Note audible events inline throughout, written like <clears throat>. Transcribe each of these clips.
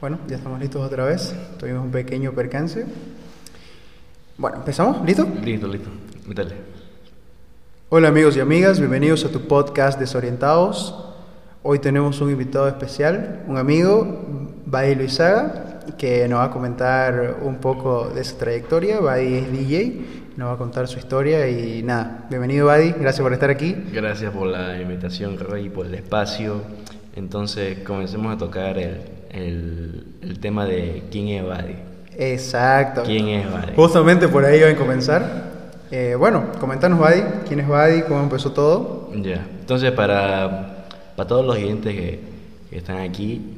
Bueno, ya estamos listos otra vez. Tuvimos un pequeño percance. Bueno, ¿empezamos? ¿Listo? Listo, listo. Métale. Hola amigos y amigas, bienvenidos a tu podcast Desorientados. Hoy tenemos un invitado especial, un amigo, Badi Luizaga, que nos va a comentar un poco de su trayectoria. Badi es DJ, nos va a contar su historia y nada, bienvenido Badi, gracias por estar aquí. Gracias por la invitación, Rey, por el espacio. Entonces, comencemos a tocar el, el, el tema de quién es Badi. Exacto. ¿Quién es Badi? Justamente por ahí iba a comenzar. Eh, bueno, comentanos Badi, quién es Badi, cómo empezó todo. Ya. Entonces, para, para todos los oyentes que, que están aquí,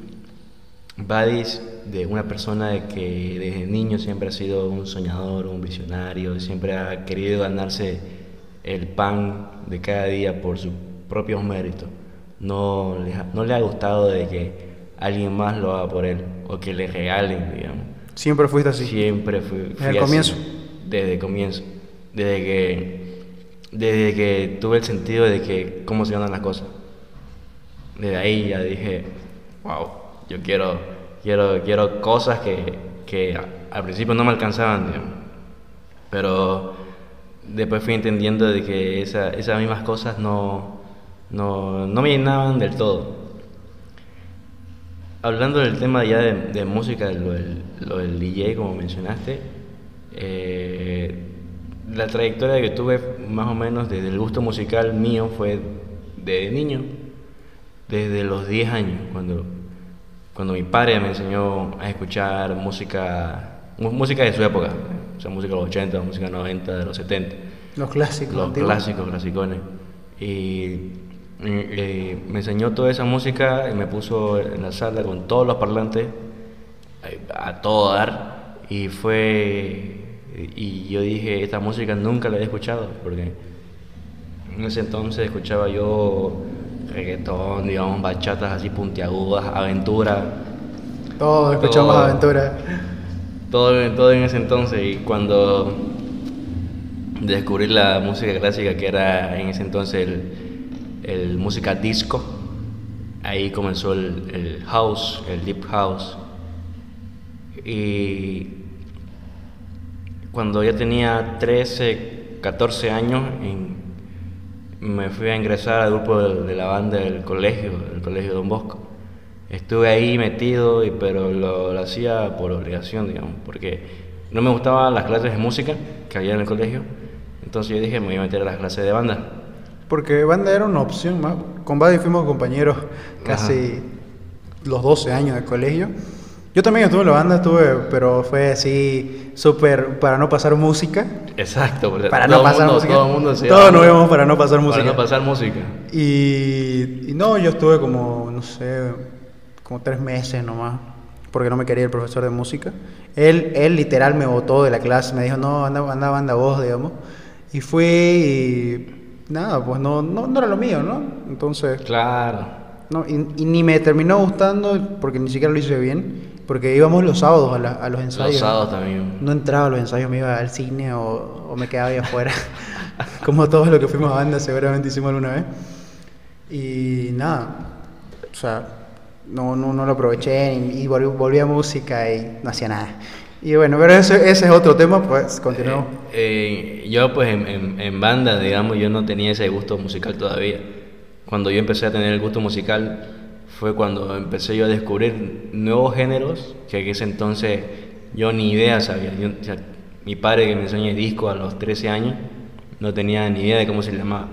Badi es de una persona de que desde niño siempre ha sido un soñador, un visionario, siempre ha querido ganarse el pan de cada día por sus propios méritos. No no le ha gustado de que alguien más lo haga por él o que le regalen, digamos. Siempre fuiste así. Siempre fui, fui Desde el así, comienzo. Desde el comienzo. Desde que, desde que tuve el sentido de que cómo se ganan las cosas. Desde ahí ya dije, wow, yo quiero, quiero, quiero cosas que, que al principio no me alcanzaban, digamos. Pero después fui entendiendo de que esa- esas mismas cosas no, no, no me llenaban del todo. Hablando del tema ya de, de música, lo del, lo del DJ, como mencionaste, eh, la trayectoria que tuve más o menos desde el gusto musical mío fue de niño, desde los 10 años, cuando, cuando mi padre me enseñó a escuchar música, música de su época, o sea, música de los 80, música de los 90, de los 70 Los clásicos. los antiguos. clásicos, clasicones. Y eh, me enseñó toda esa música y me puso en la sala con todos los parlantes eh, a todo dar. Y fue. Y yo dije, esta música nunca la había escuchado, porque en ese entonces escuchaba yo reggaetón, digamos, bachatas así puntiagudas, aventura. Todos escuchamos Todo. aventura. Todo, todo en ese entonces y cuando descubrí la música clásica que era en ese entonces el, el música disco, ahí comenzó el, el house, el deep house. Y cuando ya tenía 13, 14 años, en- me fui a ingresar al grupo de, de la banda del colegio, del colegio Don Bosco. Estuve ahí metido, y, pero lo, lo hacía por obligación, digamos, porque no me gustaban las clases de música que había en el colegio. Entonces yo dije, me voy a meter a las clases de banda. Porque banda era una opción más. Con Buddy fuimos compañeros casi los 12 años de colegio. Yo también estuve en la banda, estuve, pero fue así súper para no pasar música. Exacto, Para todo no pasar mundo- música. Todo el mundo se Todos nos íbamos para no pasar música. Para no pasar música. Y, y no, yo estuve como, no sé, como tres meses nomás, porque no me quería el profesor de música. Él, él literal me botó de la clase, me dijo, no, anda, anda banda vos, digamos. Y fui y nada, pues no, no, no era lo mío, ¿no? Entonces, Claro. no, y, y ni me terminó gustando porque ni siquiera lo hice bien, porque íbamos los sábados a, la- a los ensayos. Los sábados también. No entraba a los ensayos, me iba al cine o, o me quedaba ahí afuera. <laughs> Como todos los que fuimos a banda seguramente hicimos alguna vez. Y nada, o sea, no, no, no lo aproveché y, y volví, volví a música y no hacía nada. Y bueno, pero ese, ese es otro tema, pues continuamos. Eh, eh, yo pues en, en- en banda, digamos, yo no tenía ese gusto musical todavía. Cuando yo empecé a tener el gusto musical fue cuando empecé yo a descubrir nuevos géneros que en ese entonces yo ni idea sabía. Yo- o sea, mi padre que me enseñó disco a los 13 años no tenía ni idea de cómo se llamaba.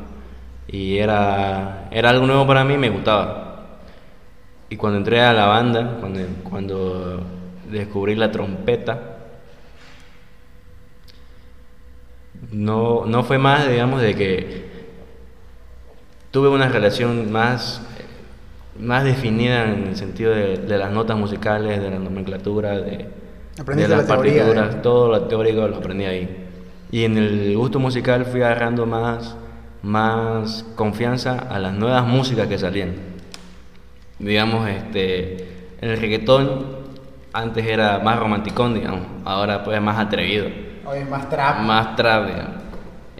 Y era, era algo nuevo para mí me gustaba. Y cuando entré a la banda, cuando, cuando descubrí la trompeta, no, no fue más, digamos, de que tuve una relación más, más definida en el sentido de, de las notas musicales, de la nomenclatura, de, de las la teoría, partituras, ¿eh? todo lo teórico lo aprendí ahí. Y en el gusto musical fui agarrando más, más confianza a las nuevas músicas que salían. Digamos, este, el reggaetón antes era más romanticón, digamos, ahora pues es más atrevido Hoy es más trap. más trap, digamos.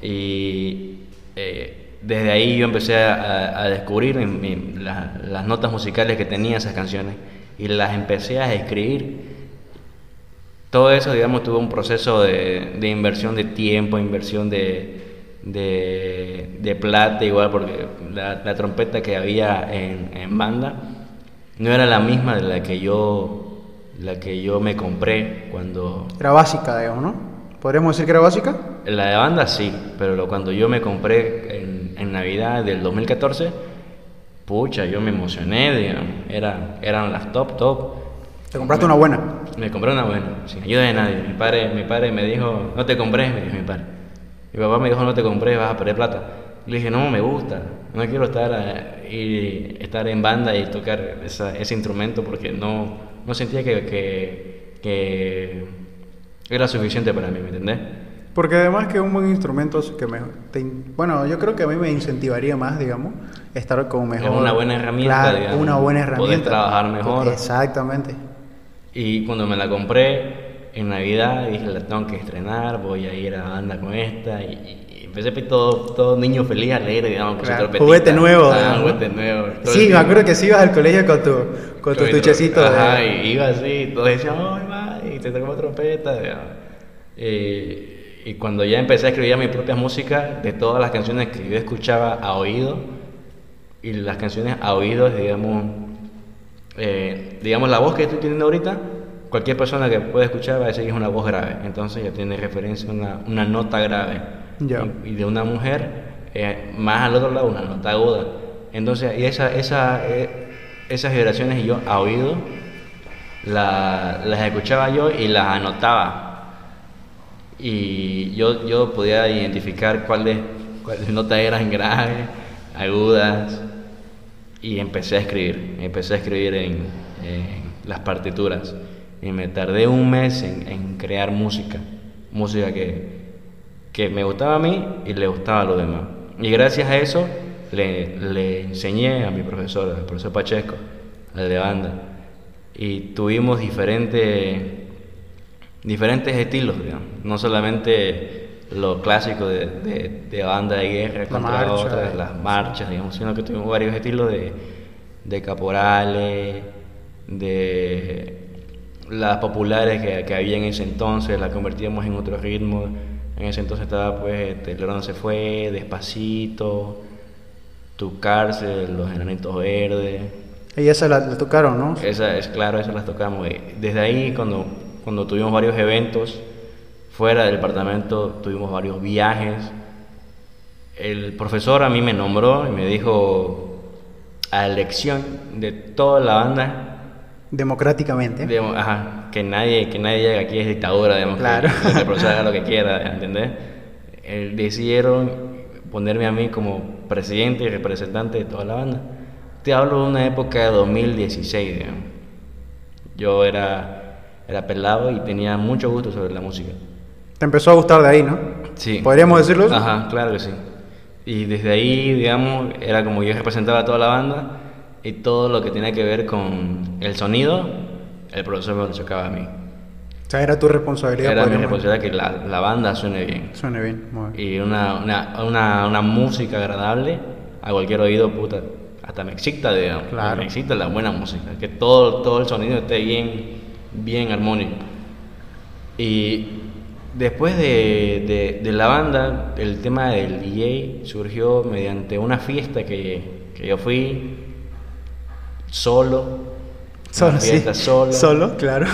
Y eh, desde ahí yo empecé a, a descubrir la- las notas musicales que tenía esas canciones y las empecé a escribir. Todo eso, digamos, tuvo un proceso de, de inversión de tiempo, inversión de, de, de plata, igual, porque la, la trompeta que había en, en banda no era la misma de la que yo la que yo me compré cuando Era básica, digamos, ¿no? ¿Podríamos decir que era básica? la de banda sí, pero cuando yo me compré en, en Navidad del 2014, pucha, yo me emocioné, digamos, era, eran las top, top. Te compraste una buena. Me compré una buena, sin ayuda de nadie. Mi padre, mi padre me dijo, no te compré, me dijo mi padre. Mi papá me dijo, no te compré, vas a perder plata. Le dije, no, me gusta, no quiero estar, eh, y estar en banda y tocar esa- ese instrumento porque no, no sentía que, que, que era suficiente para mí, ¿me entendés? Porque además que un buen instrumento es que me, te bueno, yo creo que a mí me incentivaría más, digamos, estar con mejor. una buena herramienta, Claro, digamos. una buena Poder herramienta. trabajar mejor. Exactamente. Y cuando me la compré en Navidad, dije, la tengo que estrenar, voy a ir a banda con esta. Y, ver todo, todo niño feliz, alegre, digamos, con Claro, su trompetita. juguete nuevo, Ah, juguete nuevo. Sí, me tiempo. acuerdo que sí ibas al colegio con tu, con tu mi estuchecito. tro- de- Ajá, y iba así, todos decían, ¡ay, ma! Y te tocó trompeta. digamos. Eh, y cuando ya empecé a escribir mi propia música, de todas las canciones que yo escuchaba a oído, y las canciones a oído, digamos, eh, digamos, la voz que estoy teniendo ahorita, cualquier persona que pueda escuchar va a decir que es una voz grave. Entonces ya tiene referencia a una, una nota grave. Ya. Y, y de una mujer, eh, más al otro lado, una nota aguda. Entonces, y esa, esa, eh, esas vibraciones yo a oído la- las escuchaba yo y las anotaba. Y yo, yo podía identificar cuáles, cuáles notas eran graves, agudas, y empecé a escribir. Empecé a escribir en, en las partituras. Y me tardé un mes en, en crear música. Música que, que me gustaba a mí y le gustaba a los demás. Y gracias a eso le, le enseñé a mi profesor, al profesor Pacheco, al de banda. Y tuvimos diferentes, diferentes estilos, digamos. No solamente lo clásico de, de, de banda de guerra La contra marcha. otras, las marchas, digamos, sino que tuvimos varios estilos de, de caporales, de las populares que, que había en ese entonces, las convertíamos en otro ritmo. En ese entonces estaba pues este, El se fue, Despacito, Tu cárcel, Los Enanitos Verdes. Y esa la, la tocaron, ¿no? Esa es claro, esas las tocamos. y Desde ahí, cuando, cuando tuvimos varios eventos fuera del departamento, tuvimos varios viajes. El profesor a mí me nombró y me dijo a elección de toda la banda Democráticamente. ajá, que nadie que nadie llegue aquí es dictadura, digamos, Claro. que, que el profesor haga lo que <laughs> quiera, ¿entendés? Eh, decidieron ponerme a mí como presidente y representante de toda la banda. Te hablo de una época de 2016, digamos. Yo era, era pelado y tenía mucho gusto sobre la música. Te empezó a gustar de ahí, ¿no? Sí. ¿Podríamos decirlo? Ajá, claro que sí. Y desde ahí, digamos, era como yo representaba a toda la banda y todo lo que tenía que ver con el sonido, el profesor me lo chocaba a mí. O sea, era tu responsabilidad. Era mi podríamos- responsabilidad que la, la banda suene bien. Suene bien. muy bien. Y una, una, una, una música agradable a cualquier oído, puta, hasta me excita, digamos. Claro. Me excita la buena música, que todo, todo el sonido esté bien, bien armónico. Y después de, de, de la banda, el tema del DJ surgió mediante una fiesta que, que yo fui solo. Solo, sí. solo, Solo, claro.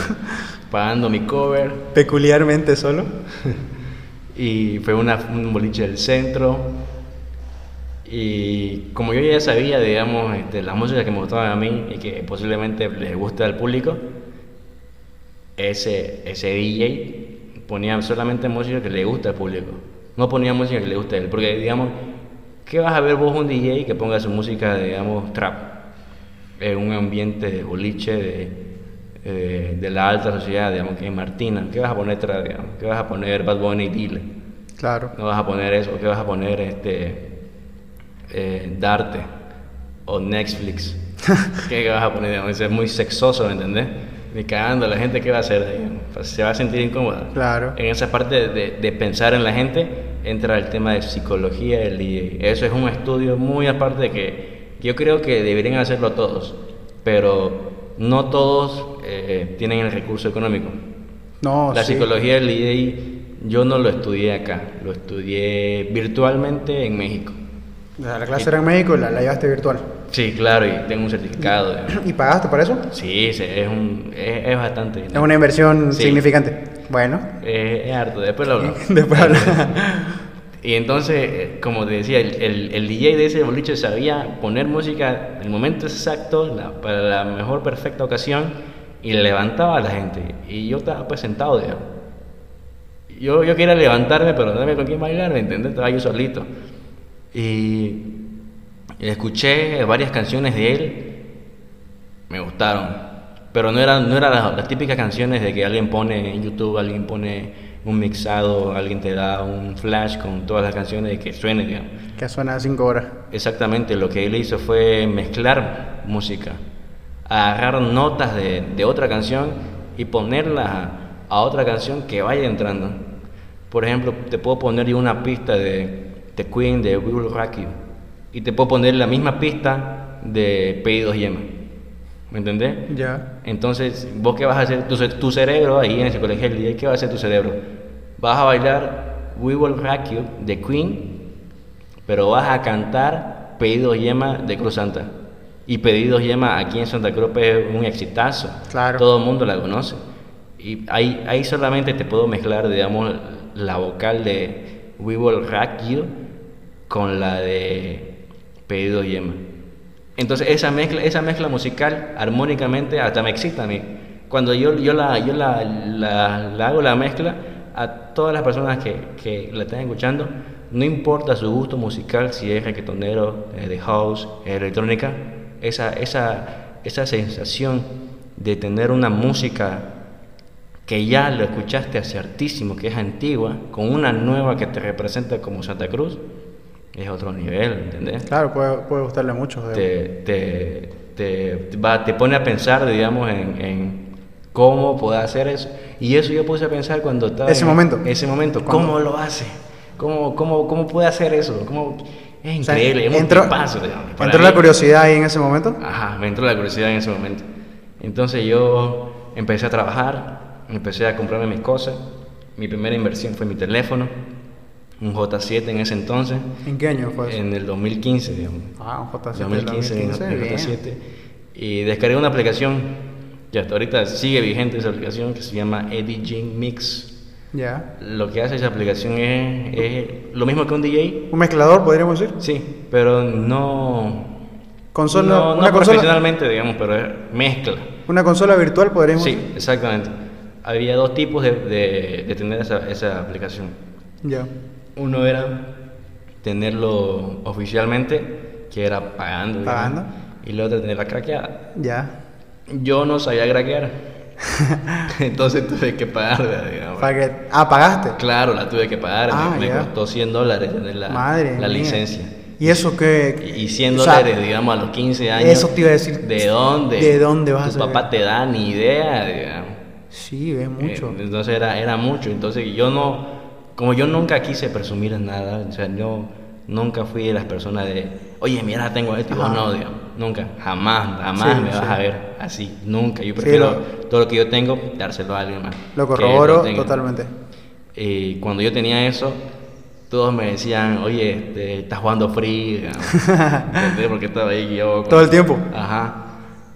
pagando mi cover. Peculiarmente solo. <laughs> Y fue una, un boliche del centro. Y como yo ya sabía, digamos, este, la música que me gustaba a mí y que posiblemente les guste al público, ese, ese DJ ponía solamente música que le gusta al público. No ponía música que le guste a él. Porque, digamos, ¿qué vas a ver vos un DJ que ponga su música, digamos, trap? En un ambiente de boliche, de, eh, de la alta sociedad, digamos, que es Martina. ¿Qué vas a poner trap, digamos? ¿Qué vas a poner Bad Bunny y Dile? Claro. No vas a poner eso, ¿qué vas a poner este eh, Darte o Netflix? <laughs> ¿Qué vas a poner? Digamos, es muy sexoso, ¿me entendés? Ni cagando, la gente qué va a hacer, digamos? Se va a sentir incómoda. Claro. En esa parte de, de pensar en la gente entra el tema de psicología del DJ. Eso es un estudio muy aparte que yo creo que deberían hacerlo todos, pero no todos eh, tienen el recurso económico. No, La sí. psicología del DJ yo no lo estudié acá, lo estudié virtualmente en México. O sea, la clase era en México y la, la llevaste virtual. Sí, claro, y tengo un certificado. ¿Y pagaste por eso? Sí, es, un, es, es bastante. Es una inversión Sí. significante. Bueno, Es, es harto, después lo hablo. <laughs> después. Y entonces, eh, como te decía, el, el, DJ de ese boliche sabía poner música en el momento exacto, la- para la mejor perfecta ocasión, y levantaba a la gente. Y yo estaba pues sentado, digamos. Yo, yo quería levantarme, pero no había con quién bailar, ¿me entiendes? Estaba yo solito. Y escuché varias canciones de él, me gustaron. Pero no eran no eran las, las típicas canciones de que alguien pone en YouTube, alguien pone un mixado, alguien te da un flash con todas las canciones y que suene, digamos. Que suena a 5 horas. Exactamente, lo que él hizo fue mezclar música, agarrar notas de, de otra canción y ponerlas a, a otra canción que vaya entrando. Por ejemplo, te puedo poner yo una pista de, de Queen, de We Will Rock You, y te puedo poner la misma pista de Pedidos Yema. ¿Me entendés? Ya. Entonces, ¿vos qué vas a hacer? Tu, tu cerebro, ahí en ese colegio del DJ, ¿qué va a hacer tu cerebro? Vas a bailar We Will Rock You de Queen, pero vas a cantar Pedidos Yema de Cruz Santa. Y Pedidos Yema aquí en Santa Cruz es un exitazo. Claro. Todo el mundo la conoce. Y ahí, ahí solamente te puedo mezclar, digamos, la vocal de We Will Rock You con la de Pedidos Yema. Entonces esa mezcla, esa mezcla musical armónicamente hasta me excita a mí. Cuando yo, yo, la, yo la, hago la mezcla, a todas las personas que, que la están escuchando, no importa su gusto musical, si es reggaetonero, eh, de house, eh, electrónica, esa, esa, esa sensación de tener una música que ya lo escuchaste hace hartísimo, que es antigua, con una nueva que te representa como Santa Cruz, es otro nivel, ¿entendés? Claro, puede, puede gustarle mucho. te, te, te, va- te pone a pensar, digamos, en, en cómo puede hacer eso. Y eso yo puse a pensar cuando estaba... Ese en- momento. Ese momento. ¿Cómo lo hace? ¿Cómo, cómo, cómo puede hacer eso? ¿Cómo? Es O sea, increíble, es un entró, tipazo, digamos. Para entró mí- la curiosidad ahí en ese momento. Ajá, me entró la curiosidad en ese momento. Entonces yo empecé a trabajar, empecé a comprarme mis cosas. Mi primera inversión fue mi teléfono, un J7 en ese entonces, ¿En qué año fue eso? en el 2015, digamos. Ah, un J7 del 2015, 2015, el bien. J7. Y descargué una aplicación que hasta ahorita sigue vigente esa aplicación que se llama Editing Mix. Ya. Lo que hace esa aplicación es, es lo mismo que un DJ, Un mezclador, podríamos decir. sí, pero no Consola, no, no consola, profesionalmente, digamos, pero es mezcla. una consola virtual, podríamos Sí, decir. exactamente. Había dos tipos de, de- de tener esa, esa aplicación. Ya. Uno era tenerlo oficialmente, que era pagando. digamos, Pagando. Y la otra tenerla craqueada. Ya. Yo no sabía craquear. <laughs> Entonces tuve que pagarla, digamos. Que, ah, pagaste. Claro, la tuve que pagar. me- Ah, me, costó 100 dólares tener la, Madre la licencia. ¿Y eso qué? Y 100 o sea, dólares, digamos, a los 15 años. Eso te iba a decir. ¿De dónde? ¿De dónde vas a Tu papá te da ni idea, digamos. Sí, es mucho. Eh, entonces era, era mucho. Entonces yo no, como yo nunca quise presumir nada, o sea, yo nunca fui de las personas de, oye, mira, tengo esto y vos Ajá. no, digamos. Nunca, jamás, jamás Sí, me vas sí. a ver así, nunca. Yo Sí, prefiero lo- todo lo que yo tengo, dárselo a alguien más. Lo corroboro totalmente. Y cuando yo tenía eso, todos me decían, oye, te, estás jugando free. <laughs> Porque estaba ahí yo. con- Todo el tiempo. Ajá.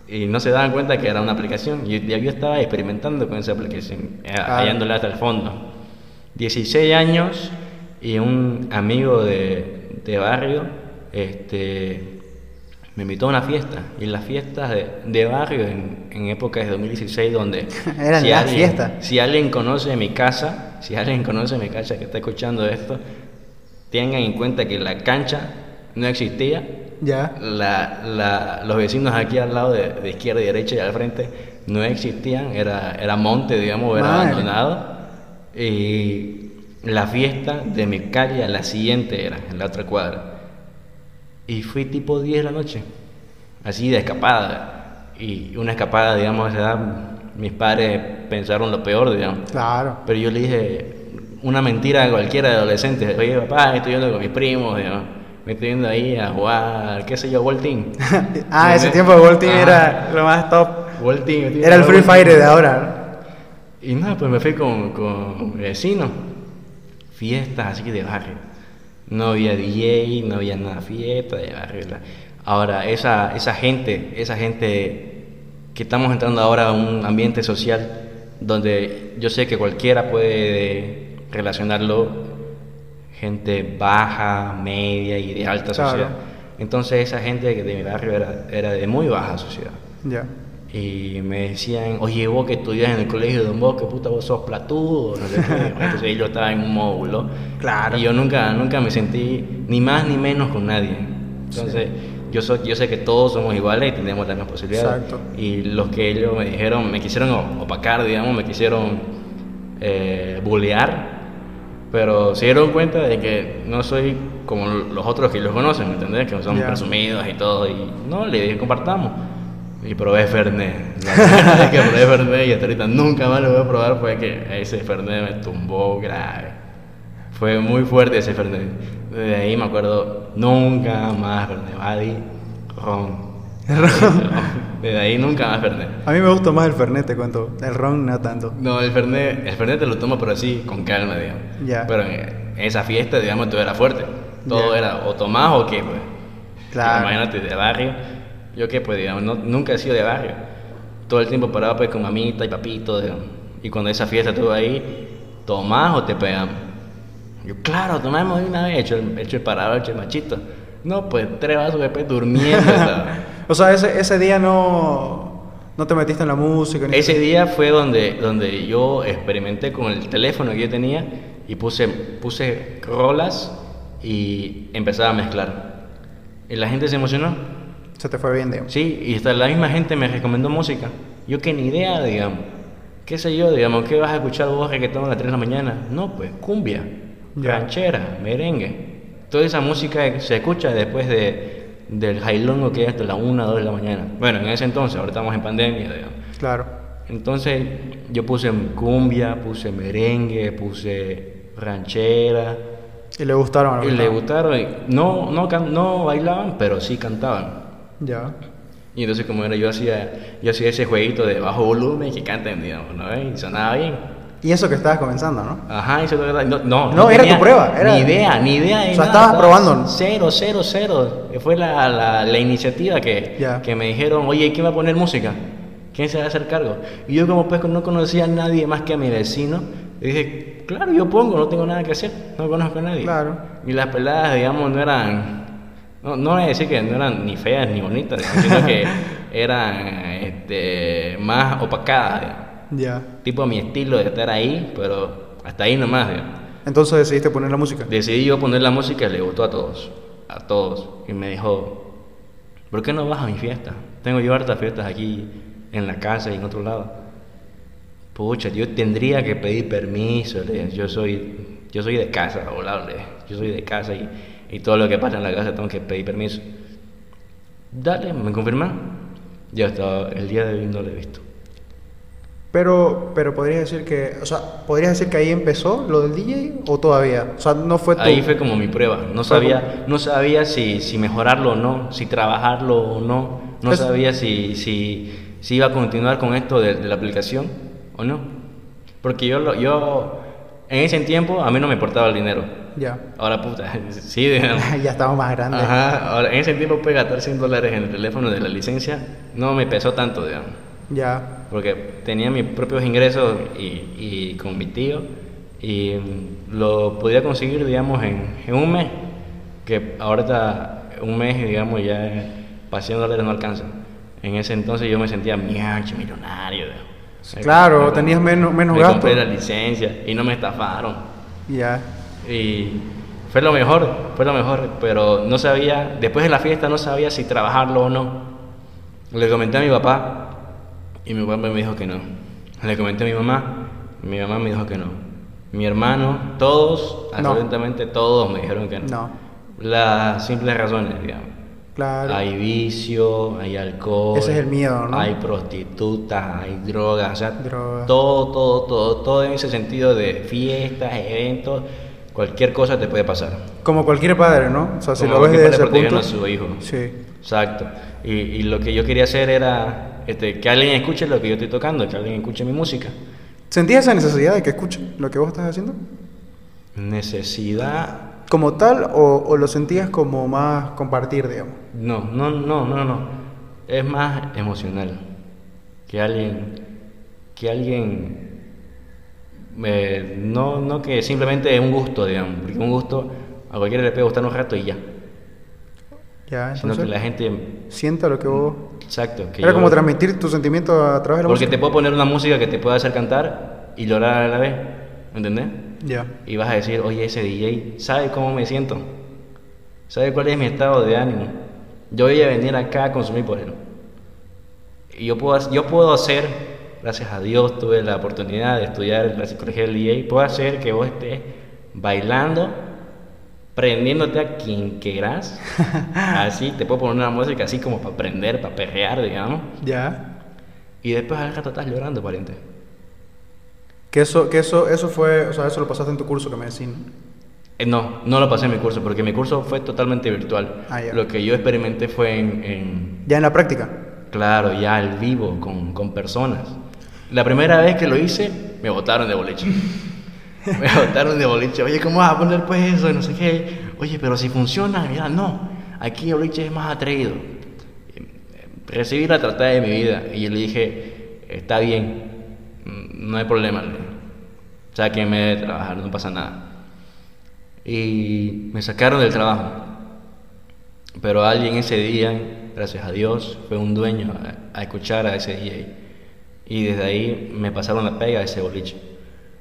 Y no se daban cuenta que era una aplicación. Yo, ya yo estaba experimentando con esa aplicación, eh, Claro. hallándole hasta el fondo. 16 años y un amigo de, de barrio este, me invitó a una fiesta. Y las fiestas de, de barrio en, en épocas de 2016, donde. <laughs> Eran las alguien, fiestas. Si alguien conoce mi casa, si alguien conoce mi casa que está escuchando esto, tengan en cuenta que la cancha no existía Ya. la, la- los vecinos aquí al lado de, de izquierda y derecha y al frente no existían, era, era monte, digamos, era Madre. abandonado. Y la fiesta de calle, la siguiente era, en la otra cuadra. Y fui tipo 10 de la noche, así de escapada. Y una escapada, digamos, a esa edad, mis padres pensaron lo peor, digamos. Claro. Pero yo le dije una mentira a cualquiera de adolescentes. Oye, papá, estoy yendo con mis primos, digamos. me estoy yendo ahí a jugar, qué sé yo, Voltín. <laughs> ah, ese tiempo de Volting era lo más top. Era el Free Fire de ahora. Y nada, pues me fui con, con vecinos. Fiestas así de barrio. No había DJ, no había nada, fiesta de barrio. la- Ahora, esa, esa gente, esa gente que estamos entrando ahora a un ambiente social donde yo sé que cualquiera puede relacionarlo, gente baja, media y de alta Claro. sociedad. Entonces esa gente de mi barrio era, era de muy baja sociedad. Ya. Y me decían, oye, vos que estudias en el colegio de Don Bosco, puta, vos sos platudo. No sé qué. <laughs> Entonces yo estaba en un módulo. Claro. Y yo nunca, nunca me sentí ni más ni menos con nadie. Entonces, yo, soy, yo sé que todos somos iguales y tenemos las mismas posibilidades. Exacto. Y los que ellos me dijeron, me quisieron opacar, digamos, me quisieron eh, bullear. Pero se dieron cuenta de que no soy como los otros que los conocen, ¿me entendés? Que son Ya. presumidos y todo. Y no, le dije, compartamos. Y probé Fernet. La primera vez que probé Fernet y hasta ahorita nunca más lo voy a probar fue que ese Fernet me tumbó grave. Fue muy fuerte ese Fernet. Desde ahí me acuerdo, nunca más Fernet. Badi, ron. Desde ahí nunca más Fernet. A mí me gusta más el Fernet, te cuento. El ron no tanto. No, el Fernet, el Fernet te lo tomo pero así, con calma, digamos. Ya. Pero en esa fiesta, digamos, todo era fuerte. Todo Ya. era o tomás o qué, pues. Claro. Imagínate, de barrio. Yo qué, pues, digamos, no- nunca he sido de barrio. Todo el tiempo paraba pues con mamita y papito, digamos. Y cuando esa fiesta estuvo ahí, ¿tomás o te pegamos? Yo, claro, tomamos de una vez, hecho el, hecho el parado, hecho el machito. No, pues tres vasos después durmiendo. <laughs> O sea, ese, ese día no, no te metiste en la música. ni- Ese día fue donde, donde yo experimenté con el teléfono que yo tenía y puse, puse rolas y empezaba a mezclar. Y la gente se emocionó. Se te fue bien, digamos. Sí, y hasta la misma gente me recomendó música. Yo que ni idea, digamos. ¿Qué sé yo, digamos? ¿Qué vas a escuchar vos reggaetón a las 3 de la mañana? No, pues cumbia, ranchera, merengue. Toda esa música se escucha después de, del jailongo que es hasta la 1 o 2 de la mañana. Bueno, en ese entonces, ahora estamos en pandemia, digamos. Claro. Entonces yo puse cumbia, puse merengue, puse ranchera. Y le gustaron Y le gustaron. No, no, no bailaban, pero sí cantaban. Ya. Y entonces como era, yo hacía, yo hacía ese jueguito de bajo volumen que canten, digamos, ¿no? Y sonaba bien. Y eso que estabas comenzando, ¿no? Ajá, eso es verdad. No, no, No, era tu prueba, era- Ni idea, ni idea de O sea, nada, estabas estaba probando. Cero, cero, cero. Fue la, la, la iniciativa que, Ya. que me dijeron, oye, ¿quién va a poner música? ¿Quién se va a hacer cargo? Y yo como pues no conocía a nadie más que a mi vecino, dije, claro, yo pongo, no tengo nada que hacer, no conozco a nadie. Claro. Y las peladas, digamos, no eran, no, no voy a decir que no eran ni feas ni bonitas, sino que <laughs> eran este, más opacadas. Ya. tipo mi estilo de estar ahí, pero hasta ahí nomás, digamos. Entonces decidiste poner la música. Decidí yo poner la música y le gustó a todos, a todos. Y me dijo, ¿por qué no vas a mi fiesta? Tengo yo hartas fiestas aquí en la casa y en otro lado. Pucha, yo tendría que pedir permiso, yo soy, yo soy de casa, volado, le dije, yo soy de casa y, y todo lo que pasa en la casa tengo que pedir permiso. Dale, me confirma. Ya hasta el día de hoy no lo he visto. Pero, pero podrías decir que, o sea, podrías decir que ahí empezó lo del DJ o todavía. O sea, no fue tu. Ahí fue como mi prueba. No sabía, no sabía si, si mejorarlo o no, si trabajarlo o no. No Es- sabía si, si, si iba a continuar con esto de, de la aplicación o no. Porque yo, lo- yo, en ese tiempo, a mí no me importaba el dinero. Ya. Ahora, puta, <laughs> sí, digamos. <laughs> ya estamos más grandes. Ajá, ahora, en ese tiempo, pues, gastar 100 dólares en el teléfono de la licencia no me pesó tanto, digamos. Ya. Porque tenía mis propios ingresos y, y con mi tío y lo podía conseguir, digamos, en, en un mes. Que ahorita un mes, digamos, ya para 100 dólares no alcanza. En ese entonces yo me sentía miarche, millonario. digamos. Claro, Me- tenías menos- menos me gasto. compré la licencia y no me estafaron. Ya. Y fue lo mejor, fue lo mejor, pero no sabía, después de la fiesta no sabía si trabajarlo o no. Le comenté a mi papá y mi papá me dijo que no. Le comenté a mi mamá y mi mamá me dijo que no. Mi hermano, todos, No. absolutamente todos me dijeron que no. No. Las simples razones, digamos. Claro. Hay vicio, hay alcohol. Ese es el miedo, ¿no? Hay prostitutas, hay drogas, o sea, Drogas. todo, todo, todo, todo en ese sentido de fiestas, eventos, cualquier cosa te puede pasar. Como cualquier padre, ¿no? O sea, si Como lo ves desde ese punto. a su hijo. Sí. Exacto. Y, y lo que yo quería hacer era, este, que alguien escuche lo que yo estoy tocando, que alguien escuche mi música. ¿Sentías esa necesidad de que escuchen lo que vos estás haciendo? Necesidad. ¿Como tal o, o lo sentías como más compartir, digamos? No, no, no, no, no. Es más emocional. Que alguien. Que alguien. Eh, no, no que simplemente es un gusto, digamos. Porque un gusto a cualquiera le puede gustar un rato y ya. Ya, Sino entonces, que la gente. sienta lo que vos... Exacto. Que Era yo- como transmitir tu sentimiento a través de la Porque música. te puedo poner una música que te pueda hacer cantar y llorar a la vez. ¿Entendés? Ya. Y vas a decir, oye, ese DJ, ¿sabe cómo me siento? ¿Sabe cuál es mi estado de ánimo? Yo voy a venir acá a consumir por él. Y yo puedo, yo puedo hacer, gracias a Dios, tuve la oportunidad de estudiar en la psicología del DJ, puedo hacer que vos estés bailando, prendiéndote a quien quieras. <laughs> así, te puedo poner una música así como para aprender, para perrear, digamos. Ya. Y después al rato estás llorando, pariente. Que eso, que eso, eso fue, o sea, eso lo pasaste en tu curso que me decís, ¿no? Eh, No, no lo pasé en mi curso, porque mi curso fue totalmente virtual. Ah, ya. Lo que yo experimenté fue en, en- Ya en la práctica. claro, ya al vivo, con, con personas. La primera vez que lo hice, me botaron de boliche. <laughs> me botaron de boliche. Oye, ¿cómo vas a poner pues eso? Y No sé qué. Oye, pero si funciona, no. Aquí el boliche es más atreído. Recibí la tratada de mi vida y yo le dije, está bien, no hay problema. le dije. Sáquenme de trabajar, no pasa nada. Y me sacaron del trabajo. Pero alguien ese día, gracias a Dios, fue un dueño a, a escuchar a ese DJ. Y desde ahí me pasaron la pega a ese boliche.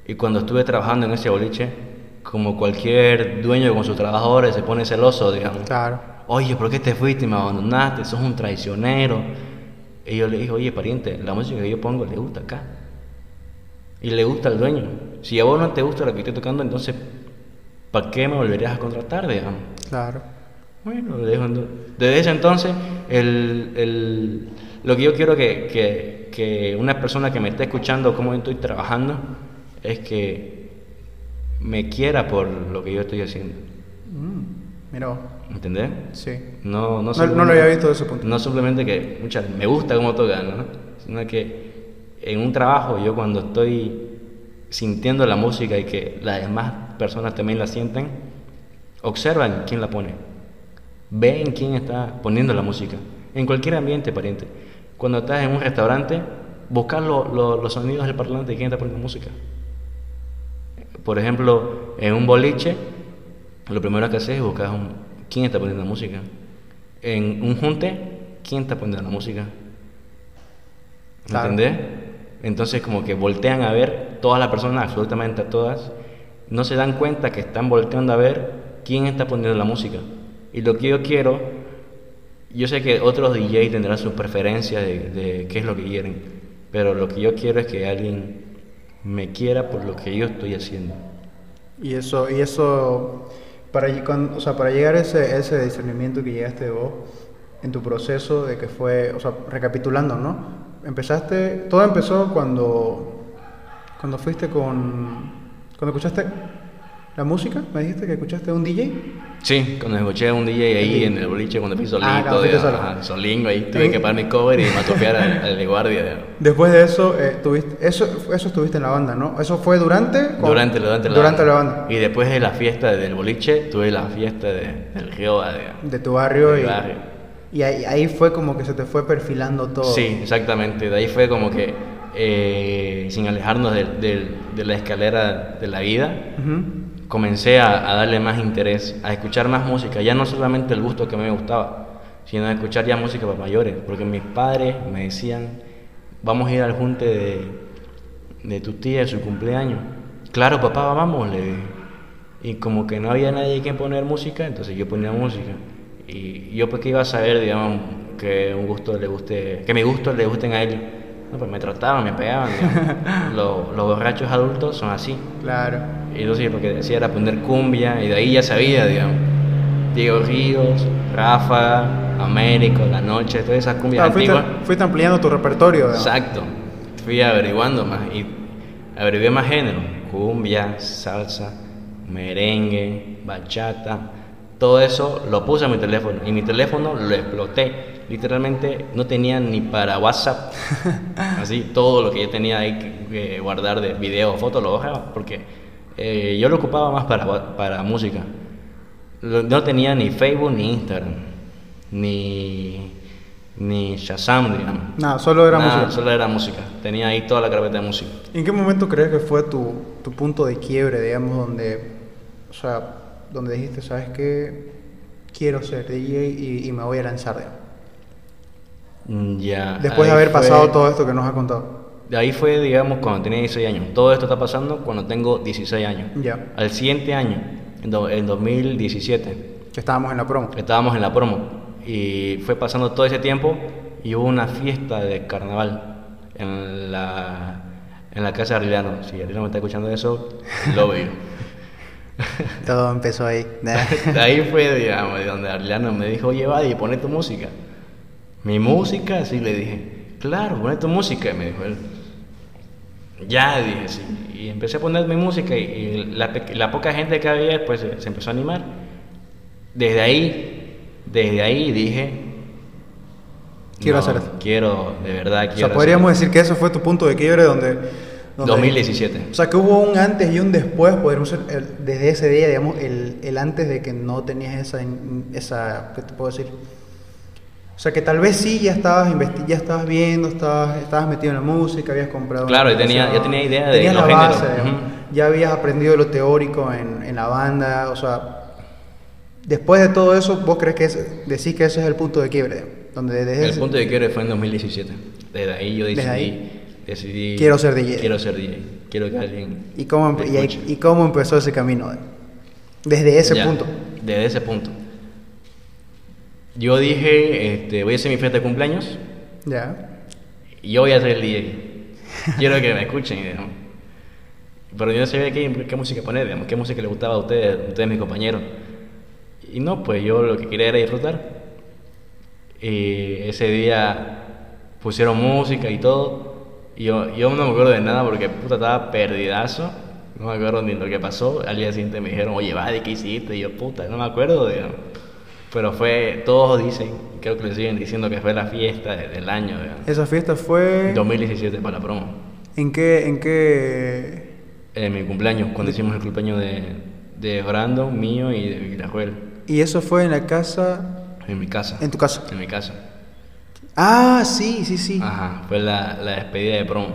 Y cuando estuve trabajando en ese boliche, como cualquier dueño con sus trabajadores se pone celoso, digamos. Claro. Oye, ¿por qué te fuiste y me abandonaste? Sos un traicionero. Y yo le dije, oye, pariente, la música que yo pongo le gusta acá. Y le gusta al dueño. Si a vos no te gusta lo que estoy tocando, entonces, ¿para qué me volverías a contratar, digamos? Claro. Bueno, desde ese entonces, el, el- lo que yo quiero que, que, que una persona que me esté escuchando cómo yo estoy trabajando es que me quiera por lo que yo estoy haciendo. Mm, mira. ¿Entendés? Sí. No, no, No, no lo había visto desde ese punto. No simplemente que mucha, me gusta cómo toca, ¿no? Sino que en un trabajo, yo cuando estoy sintiendo la música y que las demás personas también la sienten, observan quién la pone. Ven quién está poniendo la música. En cualquier ambiente, pariente. Cuando estás en un restaurante, buscar lo- lo- los sonidos del parlante de quién está poniendo música. Por ejemplo, en un boliche, lo primero que haces es buscar un- quién está poniendo la música. En un junte, quién está poniendo la música. ¿Me Claro. ¿Entendés? Entonces como que voltean a ver, todas las personas, absolutamente a todas, no se dan cuenta que están volteando a ver quién está poniendo la música. Y lo que yo quiero, yo sé que otros DJs tendrán sus preferencias de, de qué es lo que quieren, pero lo que yo quiero es que alguien me quiera por lo que yo estoy haciendo. Y eso, y eso para, o sea, para llegar a ese, ese discernimiento que llegaste vos en tu proceso de que fue, o sea, recapitulando, ¿no? Empezaste, todo empezó cuando, cuando fuiste con, cuando escuchaste la música, me dijiste que escuchaste un DJ. Sí, cuando escuché a un DJ ahí en el boliche, cuando fui solito, Ah, fuiste de- solo. ajá, solingo ahí, tuve Sí. que parar mi cover y matopear al, al de guardia. de- Después de eso, eh, tuviste, eso, eso estuviste en la banda, ¿no? Eso fue durante, Durante, durante, la, durante banda. la banda, Y después de la fiesta del boliche, tuve la fiesta de, del Río. De, de tu barrio del y, barrio. y ahí, ahí fue como que se te fue perfilando todo. Sí, exactamente. De ahí fue como que, eh, sin alejarnos del- de la escalera de la vida, Ujú. Comencé a, darle más interés, a escuchar más música, ya no solamente el gusto que me gustaba, sino a escuchar ya música para mayores, porque mis padres me decían, vamos a ir al junte de, de tu tía, de su cumpleaños. Claro, papá, vamos, le dije. Y como que no había nadie que poner música, entonces yo ponía música. Y yo pues que iba a saber, digamos, que un gusto le guste, que mi gusto le gusten a ellos. No, pues me trataban, me pegaban. los, <laughs> los borrachos adultos son así. Claro. Y entonces lo que decía era poner cumbia, y de ahí ya sabía, digamos. Diego Ríos, Rafa, Américo, La Noche, todas esas cumbias Ah, fuiste, antiguas. fuiste ampliando tu repertorio. digamos. Exacto. Fui averiguando más y averigué más género. Cumbia, salsa, merengue, bachata. Todo eso lo puse a mi teléfono y mi teléfono lo exploté. literalmente no tenía ni para WhatsApp. <laughs> Así, todo lo que yo tenía ahí que, que guardar de videos, fotos, lo bajaba, porque eh, yo lo ocupaba más para, para música. No tenía ni Facebook ni Instagram, ni, ni Shazam, digamos. Nada, solo era Nada, música. Solo era música. Tenía ahí toda la carpeta de música. ¿En qué momento crees que fue tu, tu punto de quiebre, digamos, donde, o sea, donde dijiste, sabes qué, quiero ser DJ y, y me voy a lanzar? digamos? Mm, Ya. Después de haber fue- pasado todo esto que nos ha contado. De ahí fue, digamos, cuando tenía 16 años. Todo esto está pasando cuando tengo 16 años. Ya, Al siguiente año, en, do- en 2017, que estábamos en la promo. estábamos en la promo y fue pasando todo ese tiempo y hubo una fiesta de carnaval en la, en la casa de Arliano. Si Arliano me está escuchando eso, lo veo. <laughs> <laughs> Todo empezó ahí. <laughs> Ahí fue, digamos, de donde Arliano me dijo, oye, Buddy, poné tu música. ¿Mi música? Sí, le dije, claro, poné tu música. Me dijo él, ya, dije, sí. Y empecé a poner mi música y, y la, poca gente que había, pues se, empezó a animar. Desde ahí, desde ahí dije, Quiero "No, hacer esto". Quiero, de verdad, O quiero sea, podríamos hacer decir que eso fue tu punto de quiebre donde... donde- 2017. O sea, que hubo un antes y un después, podríamos ser, desde ese día, digamos, el, el antes de que no tenías esa, esa, ¿qué te puedo decir? O sea, que tal vez sí ya estabas, investi- ya estabas viendo, estabas, estabas metido en la música, habías comprado... Claro, ya tenía- ya tenía idea de la base, géneros, digamos, ujú. ya habías aprendido lo teórico en, en la banda, o sea, después de todo eso, ¿vos crees que es, decís que ese es el punto de quiebre? Donde desde El ese- punto de quiebre fue en 2017. Desde ahí yo decidí. Decidí Quiero ser DJ. Quiero ser DJ. Quiero que alguien ¿Y cómo, y, ahí- y cómo empezó ese camino? Desde ese Ya, punto. Desde ese punto. Yo dije, este, voy a hacer mi fiesta de cumpleaños Ya. y yo voy a ser el DJ. Quiero que me escuchen, digamos. Pero yo no sabía qué, qué música poner, digamos, qué música le gustaba a ustedes, a ustedes mis compañeros. Y no, pues yo lo que quería era disfrutar. Y ese día pusieron música y todo. Y yo, yo no me acuerdo de nada porque puta estaba perdidazo. No me acuerdo ni lo que pasó. Al día siguiente me dijeron, oye, Vadi, ¿qué hiciste? Y yo, puta, no me acuerdo, digamos. Pero fue, todos dicen, creo que le siguen diciendo que fue la fiesta de- del año, digamos. Esa fiesta fue... 2017 para la promo. ¿En qué, en qué... En mi cumpleaños, cuando hicimos el cumpleaños de, de Brandon, mío y de Villajuel. Y eso fue en la casa... En mi casa. En tu casa. En mi casa. Ah, sí, sí, sí. Ajá, fue la, la despedida de promo.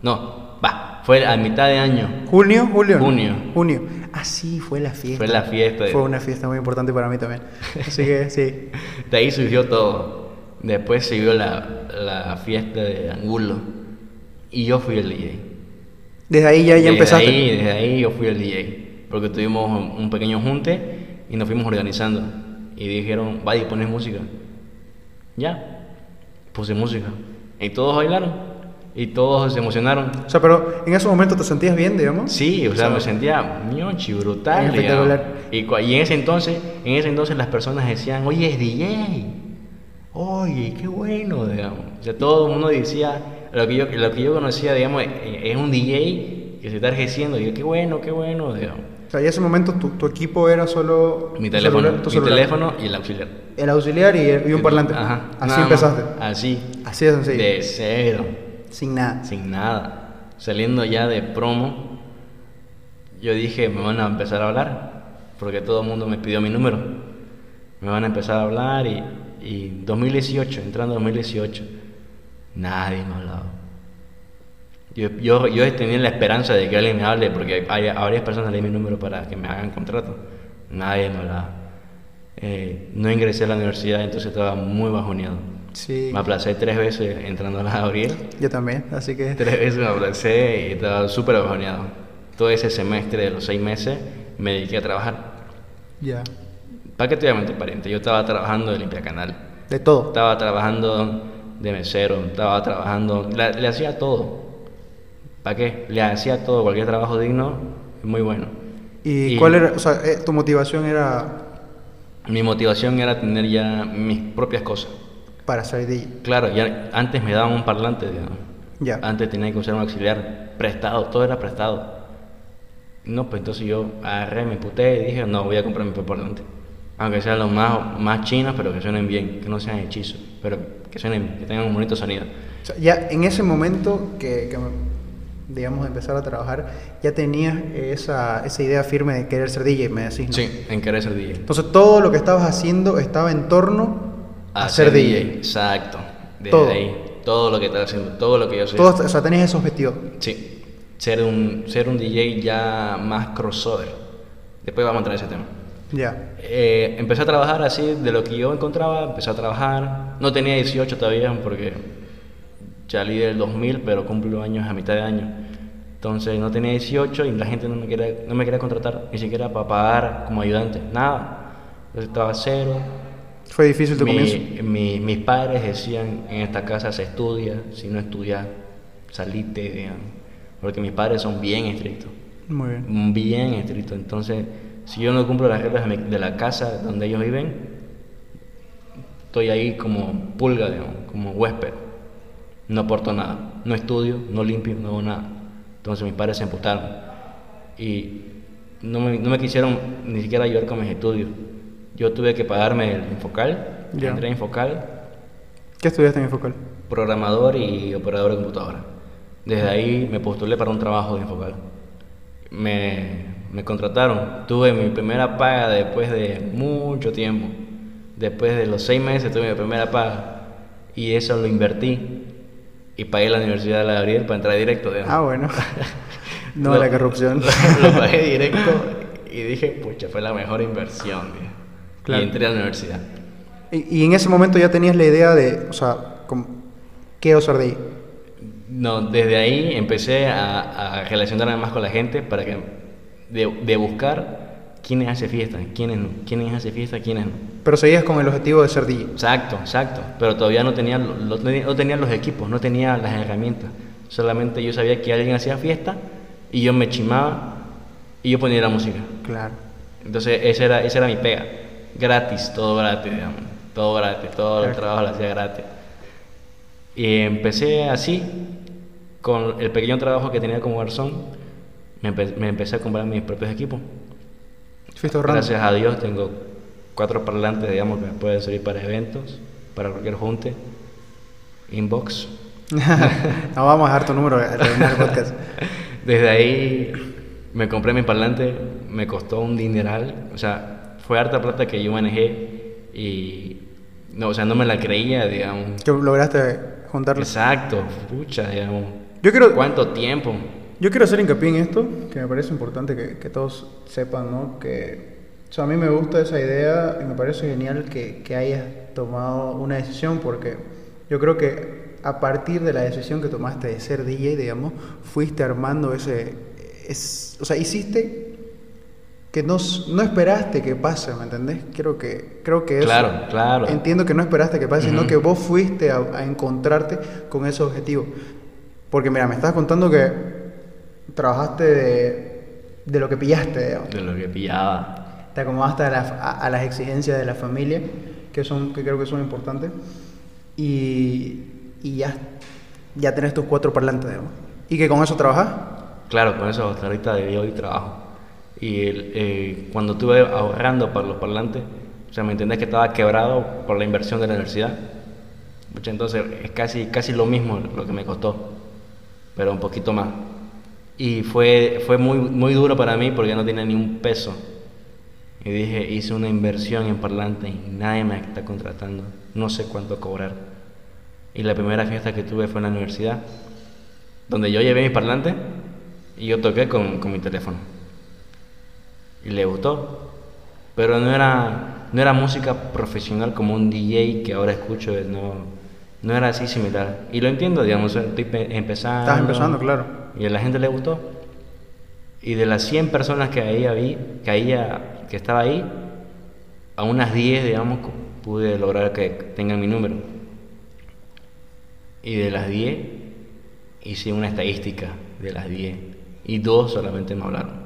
No, va, fue a mitad de año. ¿Junio? ¿Julio? Junio. Junio. Ah, sí, fue la fiesta. Fue la fiesta Fue una fiesta muy importante para mí también. Así que sí. <laughs> De ahí surgió todo. Después siguió la, la fiesta de Angulo. Y yo fui el DJ. Desde ahí ya, ya desde empezaste. Ahí, desde ahí yo fui el DJ. Porque tuvimos un un pequeño junte y nos fuimos organizando. Y dijeron, vaya, pones música. Ya, puse música. Y todos bailaron. Y todos se emocionaron. O sea, pero en ese momento te sentías bien, digamos. Sí, o sea, me sentía mionchi, brutal. Y, y en ese entonces, en ese entonces las personas decían, oye, es DJ. Oye, qué bueno, digamos. O sea, todo el mundo decía, lo que yo, lo que yo conocía, digamos, eh, es un DJ que se está ejerciendo. Y yo, qué bueno, qué bueno, digamos. O sea, y en ese momento tu, tu equipo era solo... Mi teléfono, celular- tu mi celular. teléfono y el auxiliar. El auxiliar y, y un parlante. Ajá. Así más. empezaste. Así. Así de sencillo. De cero. Sin nada. sin nada. Saliendo ya de promo, yo dije, me van a empezar a hablar, porque todo el mundo me pidió mi número. Me van a empezar a hablar y, y 2018, entrando 2018, nadie me ha hablado. Yo, yo, yo tenía la esperanza de que alguien me hable, porque hay, a varias personas le di mi número para que me hagan contrato. Nadie me hablaba. Eh, no ingresé a la universidad, entonces estaba muy bajoneado. Sí. Me aplacé tres veces entrando a la Gabriel. Yo también, así que... Tres veces me abracé y estaba súper bajoneado. Todo ese semestre de los seis meses me dediqué a trabajar. Ya. ¿Para qué te voy a mentir, pariente? Yo estaba trabajando de limpia canal. De todo. Estaba trabajando de mesero. Estaba trabajando... le hacía todo. ¿Para qué? Le hacía todo. Cualquier trabajo digno, muy bueno. ¿Y, Y- cuál era, o sea, eh, tu motivación era Mi motivación era tener ya mis propias cosas. para ser DJ? Claro, ya antes me daban un parlante, digamos. Ya. Antes tenía que usar un auxiliar prestado, todo era prestado. No, pues entonces yo agarré, me puté y dije, no, voy a comprar mi propio parlante. Aunque sean los más, más chinos, pero que suenen bien, que no sean hechizos, pero que suenen, que tengan un bonito sonido. O sea, ya en ese momento que, que digamos, empezar a trabajar, ya tenías esa, esa idea firme de querer ser DJ, me decís, ¿no? Sí, en querer ser DJ. Entonces todo lo que estabas haciendo estaba en torno a, ser DJ. Exacto. Desde Todo. ahí. Todo lo que estás haciendo, todo lo que yo soy. Todo, o sea, tenías ese objetivo. Sí. Ser un, ser un DJ ya más crossover. Después vamos a entrar en ese tema. Ya. Eh, empecé a trabajar así de lo que yo encontraba, empecé a trabajar. No tenía 18 todavía porque salí del 2000, pero cumplo años a mitad de año. Entonces no tenía 18 y la gente no me quería, no me quería contratar, ni siquiera para pagar como ayudante, nada. Entonces estaba cero. Fue difícil tu Mi- comienzo. mi- mis padres decían, en esta casa se estudia, si no estudias, salite, digamos. Porque mis padres son bien estrictos Muy bien. bien estricto. Entonces, si yo no cumplo las reglas de la casa donde ellos viven, estoy ahí como pulga, digamos, como huésped. No aporto nada. No estudio, no limpio, no hago nada. Entonces mis padres se emputaron. Y no me, no me quisieron ni siquiera ayudar con mis estudios. Yo tuve que pagarme el Infocal. Entré a Infocal, ¿Qué estudiaste en Infocal? programador y operador de computadora. Desde ahí me postulé para un trabajo de Infocal. Me, me contrataron. Tuve mi primera paga después de mucho tiempo. Después de los seis meses tuve mi primera paga. Y eso lo invertí. Y pagué la Universidad de la Gabriel para entrar directo. digamos. Ah, bueno. <laughs> No Lo- la corrupción. <laughs> Lo, pagué directo y dije, pucha, fue la mejor inversión. Claro. Y entré a la universidad. Y, y en ese momento ya tenías la idea de, o sea, como, quiero ser DJ. No, desde ahí empecé a, a relacionarme más con la gente para que de, de buscar quiénes hace fiesta, quiénes no, quiénes hace fiesta, quiénes no. Pero seguías con el objetivo de ser DJ. Exacto, exacto. Pero todavía no tenía, no tenía los equipos, no tenía las herramientas. Solamente yo sabía que alguien hacía fiesta y yo me chimaba y yo ponía la música. Claro. Entonces esa era, esa era mi pega. Gratis, todo gratis, digamos. Todo gratis, todo el Claro. trabajo lo hacía gratis. Y empecé así, con el pequeño trabajo que tenía como garzón, me, empe- me empecé a comprar mis propios equipos. Fuiste ahorrando. Gracias a Dios tengo cuatro parlantes, digamos, que me pueden servir para eventos, para cualquier junte, inbox. <laughs> no vamos a dejar tu número al podcast. <laughs> Desde ahí me compré mi parlante, me costó un dineral, o sea, fue harta plata que yo manejé y, no, o sea, no me la creía, digamos. Que lograste juntarlo. Exacto, pucha, digamos. Yo quiero, ¿Cuánto tiempo? Yo quiero hacer hincapié en esto, que me parece importante que, que todos sepan, ¿no? Que, o sea, a mí me gusta esa idea y me parece genial que, que hayas tomado una decisión porque yo creo que a partir de la decisión que tomaste de ser DJ, digamos, fuiste armando ese, es, o sea, hiciste que no, no esperaste que pase, ¿me entendés? Creo que, creo que eso, Claro, claro. Entiendo que no esperaste que pase, sino Ujú. que vos fuiste a, a encontrarte con ese objetivo. Porque mira, me estabas contando que trabajaste de, de lo que pillaste, digamos. De lo que pillaba. te acomodaste a, la- a- a las exigencias de la familia, que, son, que creo que son importantes, y, y ya, ya tenés tus cuatro parlantes, digamos. Y que con eso trabajas. Claro, con eso hasta ahorita de hoy trabajo. Y el- eh, cuando estuve ahorrando para los parlantes, o sea, me entendés que estaba quebrado por la inversión de la universidad. Entonces es casi, casi lo mismo lo que me costó, pero un poquito más. Y fue, fue muy, muy duro para mí porque no tenía ni un peso. Y dije, hice una inversión en parlantes y nadie me está contratando. No sé cuánto cobrar. Y la primera fiesta que tuve fue en la universidad, donde yo llevé mis parlantes y yo toqué con, con mi teléfono. Y le gustó. Pero no era, no era música profesional como un DJ que ahora escucho, no, no era así similar. Y lo entiendo, digamos, estoy pe- empezando. Estás empezando, claro. Y a la gente le gustó. Y de las 100 personas que ahí vi, que, ahí, que estaba ahí, a unas 10, digamos, pude lograr que tengan mi número. Y de las 10, hice una estadística de las 10. Y dos solamente me hablaron.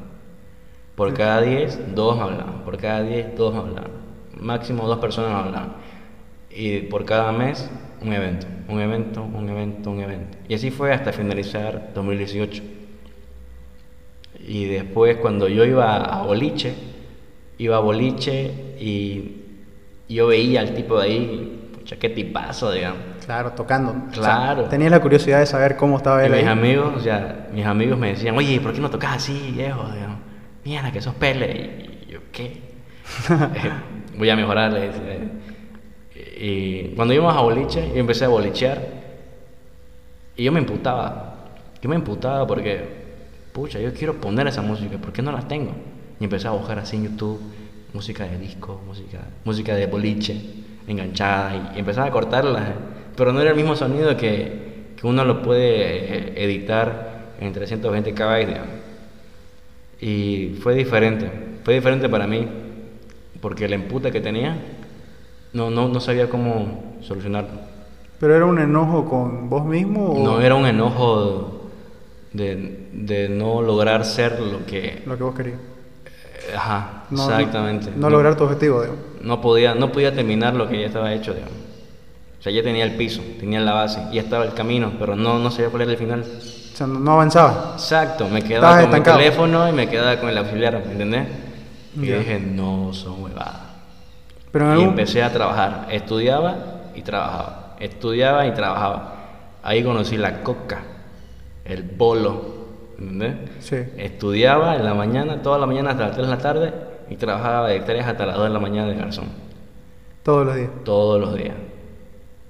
Por cada 10, dos me hablaban. Por cada 10, dos me hablaban. Máximo dos personas me hablaban. Y por cada mes, un evento. Un evento, un evento, un evento. Y así fue hasta finalizar 2018. Y después, cuando yo iba a Boliche, iba a boliche y yo veía al tipo de ahí, pucha, qué tipazo, digamos. Claro, tocando. Claro. O sea, tenías la curiosidad de saber cómo estaba Y él mis ahí. amigos, o sea, mis amigos me decían, oye, ¿por qué no tocas así, viejo? Digamos, Mierda, que sos pele. Y yo, ¿qué? <laughs> <laughs> Eh, Voy a mejorar. le decía. Y cuando íbamos a boliche, yo empecé a bolichear. Y yo me emputaba. Yo me emputaba porque, pucha, yo quiero poner esa música, ¿por qué no la tengo? Y empecé a buscar así en YouTube música de disco, música, música de boliche, enganchada, y empezaba a cortarla. Pero no era el mismo sonido que, que uno lo puede eh, editar en 320 KB. Y fue diferente, fue diferente para mí, porque el empute que tenía, no, no, no sabía cómo solucionarlo. ¿Pero era un enojo con vos mismo o No era un enojo de, de no lograr ser lo que... lo que vos querías? eh, Ajá, No- exactamente. No, lograr tu objetivo, digamos. No podía, no podía terminar lo que ya estaba hecho, digamos. O sea, ya tenía el piso, tenía la base, ya estaba el camino, pero no, no sabía cuál era el final. O sea, no, avanzaba. Exacto, me Estabas quedaba con estancado. mi teléfono y me quedaba con el auxiliar, ¿me entendés? Y Ya. dije, no, son huevadas. Pero Y algún... empecé a trabajar, estudiaba y trabajaba, estudiaba y trabajaba. Ahí conocí la coca, el bolo, ¿entendés? Sí. Estudiaba en la mañana, toda la mañana hasta las 3 de la tarde y trabajaba de 3 hasta las 2 de la mañana de garzón, Todos los días. todos los días.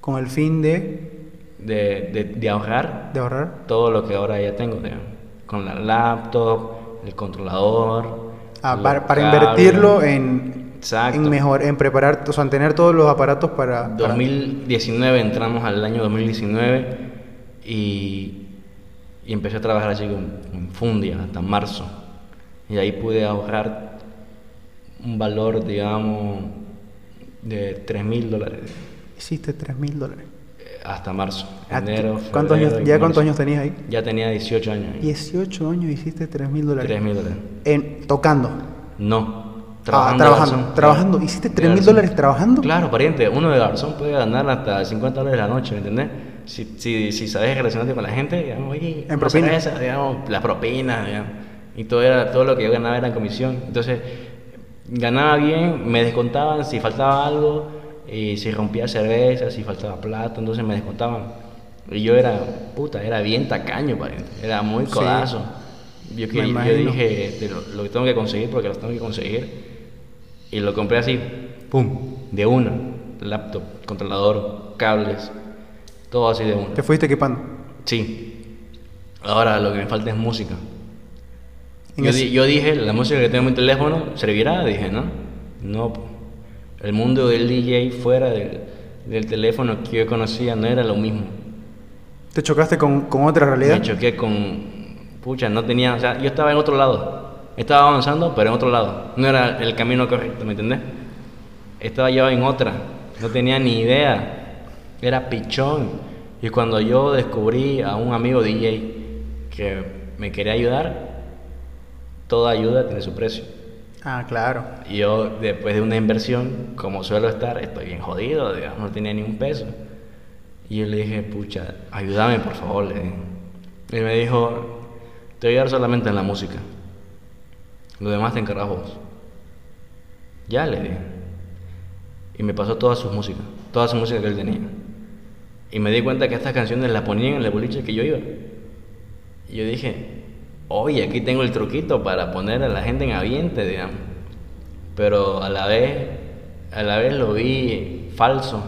Con el fin de, De, de, de ahorrar de ahorrar. todo lo que ahora ya tengo, digamos. con la laptop, el controlador. Ah, para, invertirlo en, Exacto. en mejor, en preparar, o sea, en tener todos los aparatos para... para- 2019 entramos al año 2019 y, y empecé a trabajar así con, con Fundia hasta marzo. Y ahí pude ahorrar un valor, digamos, de 3 mil dólares Hiciste 3 mil dólares. eh, hasta marzo. Ah, Enero, ¿Cuántos febrero años, ¿Ya cuántos años tenías ahí? Ya tenía 18 años. 18 años hiciste 3 mil dólares. 3 mil dólares. En, tocando. No. Ah, Trabajando. trabajando. trabajando. ¿Hiciste De 3 mil dólares trabajando? Claro, pariente, uno de garzón puede ganar hasta 50 dólares la noche, ¿me entendés? Si, si, si sabes relacionarte con la gente, digamos, oye, En propina. cerveza, digamos, las propinas, digamos, y todo, era, todo lo que yo ganaba era en comisión. Entonces, ganaba bien, me descontaban si faltaba algo, y si rompía cerveza, si faltaba plata, entonces me descontaban. Y yo era, puta, era bien tacaño, pariente, era muy Sí. codazo. Yo, Me que, yo dije, "Te lo, lo que tengo que conseguir porque lo tengo que conseguir. Y lo compré así, pum, de una. Laptop, controlador, cables, todo así de una. Te fuiste equipando. Sí. Ahora lo que me falta es música. Yo, ese- di- yo dije, la música que tengo en mi teléfono servirá, dije, ¿no? No. El mundo del DJ fuera del, del teléfono que yo conocía no era lo mismo. Te chocaste con, con otra realidad. Me choqué con. Pucha, no tenía. O sea, yo estaba en otro lado. Estaba avanzando, pero en otro lado. No era el camino correcto, ¿me entendés? Estaba yo en otra. No tenía ni idea. Era pichón. Y cuando yo descubrí a un amigo DJ que me quería ayudar, toda ayuda tiene su precio. Ah, claro. Y yo, después de una inversión, como suelo estar, estoy bien jodido, digamos, no tenía ni un peso. Y yo le dije, pucha, ayúdame por favor. le dije. Y me dijo, te voy a ayudar solamente en la música. Lo demás te encargas vos. Ya le dije. Y me pasó toda su música, toda su música que él tenía. Y me di cuenta que estas canciones las ponían en el boliche que yo iba. Y yo dije, oye, aquí tengo el truquito para poner a la gente en ambiente, digamos. Pero a la vez, a la vez lo vi falso.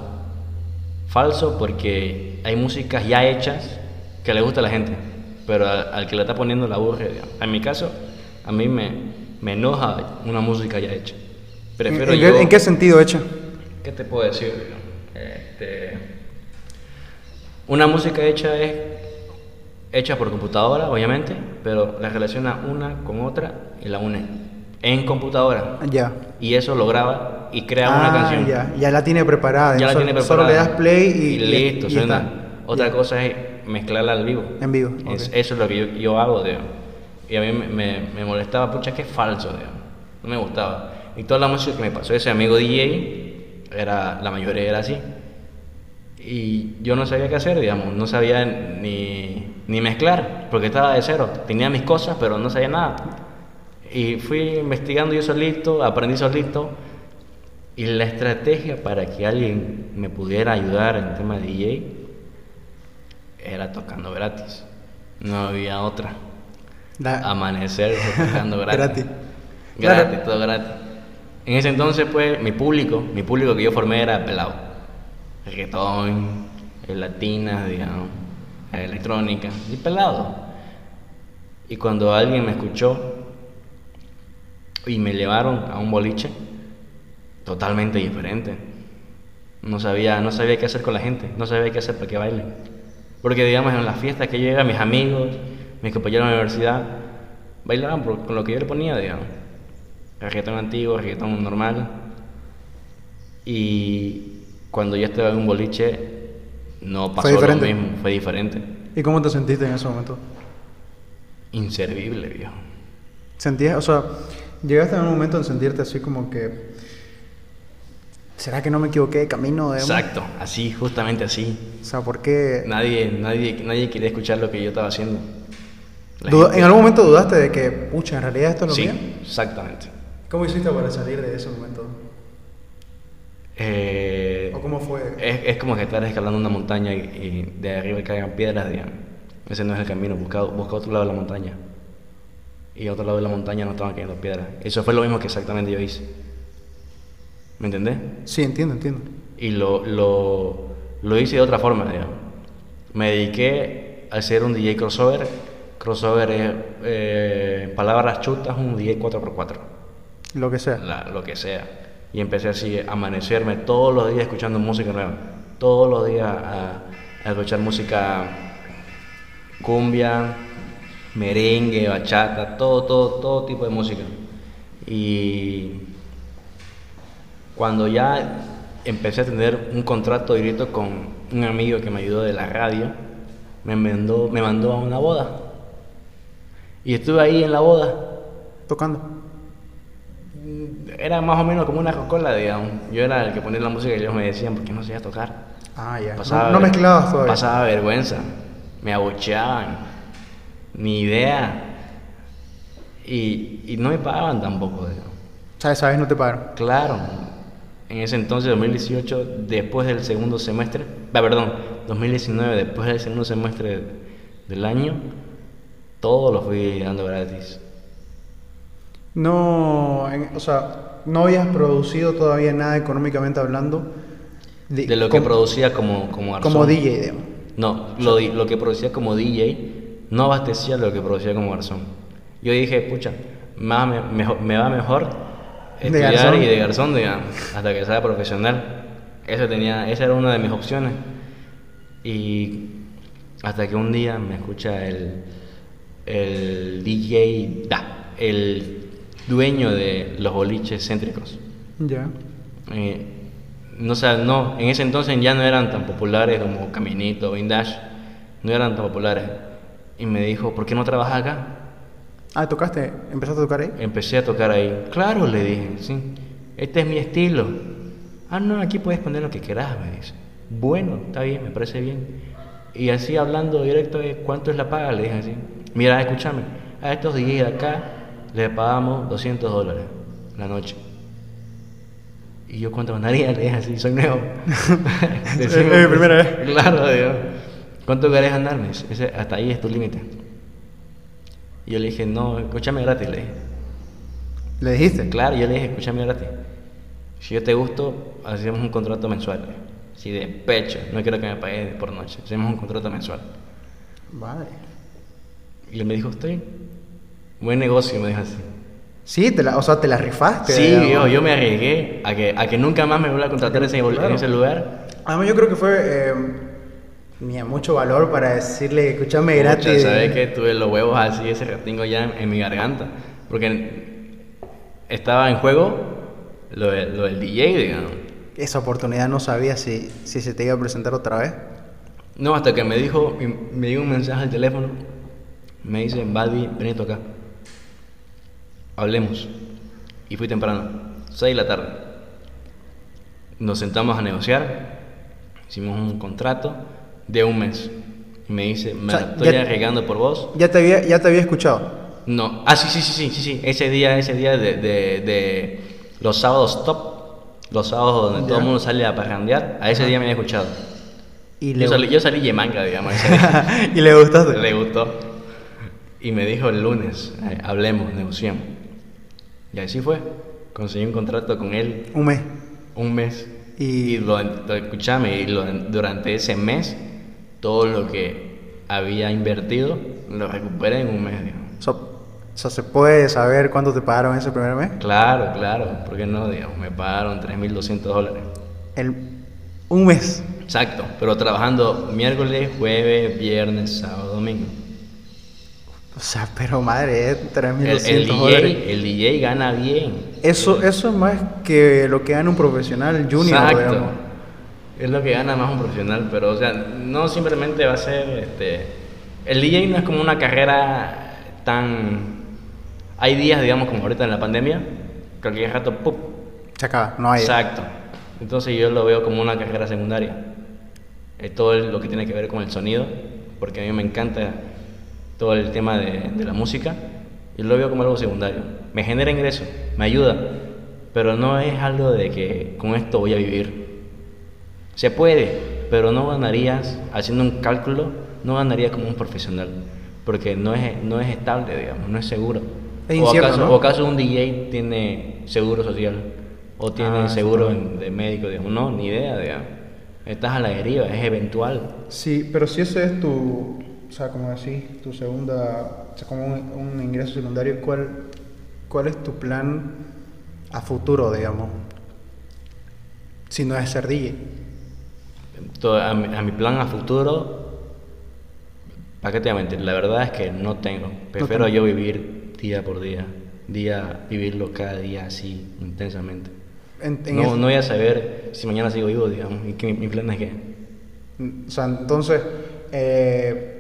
Falso porque hay músicas ya hechas que le gusta a la gente, pero al, que la está poniendo la aburre. En mi caso, a mí me, me enoja una música ya hecha. Prefiero ¿En, yo... qué, en qué sentido hecha? ¿Qué te puedo decir? Este, una música hecha es hecha por computadora, obviamente, pero la relaciona una con otra y la une en computadora. Ya. Y eso lo graba y crea Ah, una canción. Ya, ya la tiene preparada. Ya la Solo- tiene Solo preparada. le das play y, Y listo, y suena. está. Otra cosa es mezclarla al vivo. En vivo, Es- eso es lo que yo, yo hago, digo. Y a mí me, me, me molestaba, pucha, que es falso, digo. No me gustaba. Y toda la música que me pasó ese amigo DJ, era, la mayoría era así. Y yo no sabía qué hacer, digamos. No sabía ni, ni mezclar, porque estaba de cero. Tenía mis cosas, pero no sabía nada. Y fui investigando yo solito, aprendí solito. Y la estrategia para que alguien me pudiera ayudar en el tema de DJ era tocando gratis. No había otra. Amanecer tocando gratis. Gratis. Gratis, Claro. todo gratis. En ese entonces, pues, mi público, mi público que yo formé era pelado. Reggaetón, latinas, digamos, electrónica, y pelado. Y cuando alguien me escuchó y me llevaron a un boliche, totalmente diferente. No sabía, no sabía qué hacer con la gente, no sabía qué hacer para que bailen. Porque, digamos, en las fiestas que yo iba, mis amigos, mis compañeros de la universidad, bailaban por- con lo que yo le ponía, digamos. Reggaetón antiguo, reggaetón normal. Y cuando yo estaba en un boliche, no pasó lo mismo, fue diferente. ¿Y cómo te sentiste en ese momento? Inservible, viejo. ¿Sentías, o sea, llegaste a un momento en sentirte así como que... ¿Será que no me equivoqué de camino? digamos? Exacto, así, justamente así. O sea, ¿por qué? Nadie, nadie, nadie quería escuchar lo que yo estaba haciendo. Gente- ¿En algún momento dudaste de que, pucha, en realidad esto es lo Sí, mío? exactamente. ¿Cómo hiciste para salir de ese momento? Eh, ¿O cómo fue? es, es como que estar escalando una montaña y, y de arriba caigan piedras, digamos. Ese no es el camino, busca, busca otro lado de la montaña. Y otro lado de la montaña no estaban cayendo piedras. Eso fue lo mismo que exactamente yo hice. ¿Me entendés? Sí, entiendo, entiendo. Y lo, lo, lo hice de otra forma, digamos. Me dediqué a hacer un DJ crossover. Crossover es, eh, palabras chutas, un DJ 4x4. Lo que sea. la- lo que sea. Y empecé así a amanecerme todos los días escuchando música nueva. Todos los días a, a escuchar música cumbia, merengue, bachata, todo, todo, todo tipo de música. Y cuando ya empecé a tener un contrato directo con un amigo que me ayudó de la radio, me mandó, me mandó a una boda. Y estuve ahí en la boda. Tocando. Era más o menos como una cola, digamos. Yo era el que ponía la música y ellos me decían, ¿por qué no sabías tocar? Ah, ya. Pasaba no, no mezclabas todavía. Pasaba vergüenza. Me abucheaban. Ni idea. Y, y no me pagaban tampoco, digamos. ¿Sabes? ¿Sabes? No te pagaron. Claro. En ese entonces, 2018, después del segundo semestre, ah, perdón, 2019, después del segundo semestre del año, todo lo fui dando gratis. No, en- o sea, no habías producido todavía nada económicamente hablando. De lo que producía como, como garzón. Como DJ, digamos. No, lo, lo que producía como DJ no abastecía lo que producía como garzón. Yo dije, pucha, me, mejor- me va mejor estudiar y de garzón, digamos, hasta que sea profesional. Eso tenía, esa era una de mis opciones. Y hasta que un día me escucha el, el DJ, da, el dueño de los boliches céntricos. Ya. Eh, no, sé, no, en ese entonces ya no eran tan populares como Caminito, Vindash, no eran tan populares. Y me dijo, ¿por qué no trabajas acá? Ah, ¿tocaste? ¿Empezaste a tocar ahí? Empecé a tocar ahí. Claro, le dije, sí, este es mi estilo. Ah, no, aquí puedes poner lo que quieras, me dice. Bueno, está bien, me parece bien. Y así hablando directo de cuánto es la paga, le dije así. Mira, escúchame, a estos de acá les pagamos 200 dólares la noche. Y yo cuánto ganaría, le dije así, soy nuevo. <laughs> Eh, eh, primera vez. Claro, digo. ¿Cuánto querés ganar? Me dice, "Ese- hasta ahí es tu límite. Y yo le dije, no, escúchame gratis, le dije. ¿Le dijiste? Claro, yo le dije, escúchame gratis. Si yo te gusto, hacemos un contrato mensual. Si de pecho, no quiero que me pagues por noche. Hacemos un contrato mensual. Vale. Y él me dijo, estoy. Buen negocio, me dijo así. Sí, te la, o sea, te la rifaste. Sí, yo, yo me arriesgué a que, a que nunca más me vuelva a contratar en ese, en Claro. ese lugar. Además, yo creo que fue. Eh, tenía mucho valor para decirle, escúchame gratis. Pucha, ¿sabes qué? Tuve los huevos así, ese retingo ya en, en mi garganta. Porque estaba en juego lo, de- lo del DJ, digamos. Esa oportunidad no sabía si, si se te iba a presentar otra vez. No, hasta que me dijo, me dio un mensaje al teléfono. Me dice, Buddy, ven acá. Hablemos. Y fui temprano, 6 de la tarde. Nos sentamos a negociar. Hicimos un contrato de un mes. Y me dice, me O sea, estoy ya- arriesgando por vos. Ya te había, ya te había escuchado. No, ah, sí, sí, sí, sí, sí, sí. Ese día, ese día de, de, de los sábados top, los sábados donde todo Ya. el mundo sale a parrandear, a ese día me había escuchado. Y le, Yo salí, yo salí yemanga, digamos, ese día. <laughs> y le gustaste. <laughs> Le gustó. Y me dijo el lunes, eh, hablemos, negociemos. Y así fue. Conseguí un contrato con él Un mes. un mes. Y- Y, lo, lo- escúchame, y lo- durante ese mes, todo lo que había invertido, lo recuperé en un mes. digamos. O sea, o sea, ¿se puede saber cuánto te pagaron ese primer mes? Claro, claro, ¿por qué no? Digamos, me pagaron 3.200 dólares. El, un mes. Exacto, pero trabajando miércoles, jueves, viernes, sábado, domingo. O sea, pero madre, es El, 3.200 el dólares. DJ, el DJ gana bien. Eso, eso es más que lo que gana un profesional junior, Exacto. digamos. Es lo que gana más un profesional, pero o sea, no simplemente va a ser este el DJ no es como una carrera tan hay días, digamos, como ahorita en la pandemia, cualquier rato ¡pum! Se acaba, no hay. Exacto. Entonces yo lo veo como una carrera secundaria. Eh, todo lo que tiene que ver con el sonido, porque a mí me encanta todo el tema de, de la música, y lo veo como algo secundario. Me genera ingreso, me ayuda, pero no es algo de que con esto voy a vivir. Se puede, pero no ganarías, haciendo un cálculo, no ganarías como un profesional, porque no es, no es estable, digamos, no es seguro. Es o, incierto, acaso, ¿no? o acaso un DJ tiene seguro social, o tiene Ah, seguro en- de médico, digamos, no, ni idea, digamos. Estás a la deriva, es eventual. Sí, pero si ese es tu, sea, como decís, tu segunda, o sea, como un, un ingreso secundario, ¿cuál, ¿cuál es tu plan a futuro, digamos? Si no es ser DJ. A mi, a mi plan a futuro, ¿para qué te voy a mentir? La verdad es que no tengo. Prefiero tengo. yo vivir día por día, día, vivirlo cada día así, intensamente. En- en No, ese- no voy a saber si mañana sigo vivo, digamos, y que mi, mi plan es que... O sea, entonces, eh,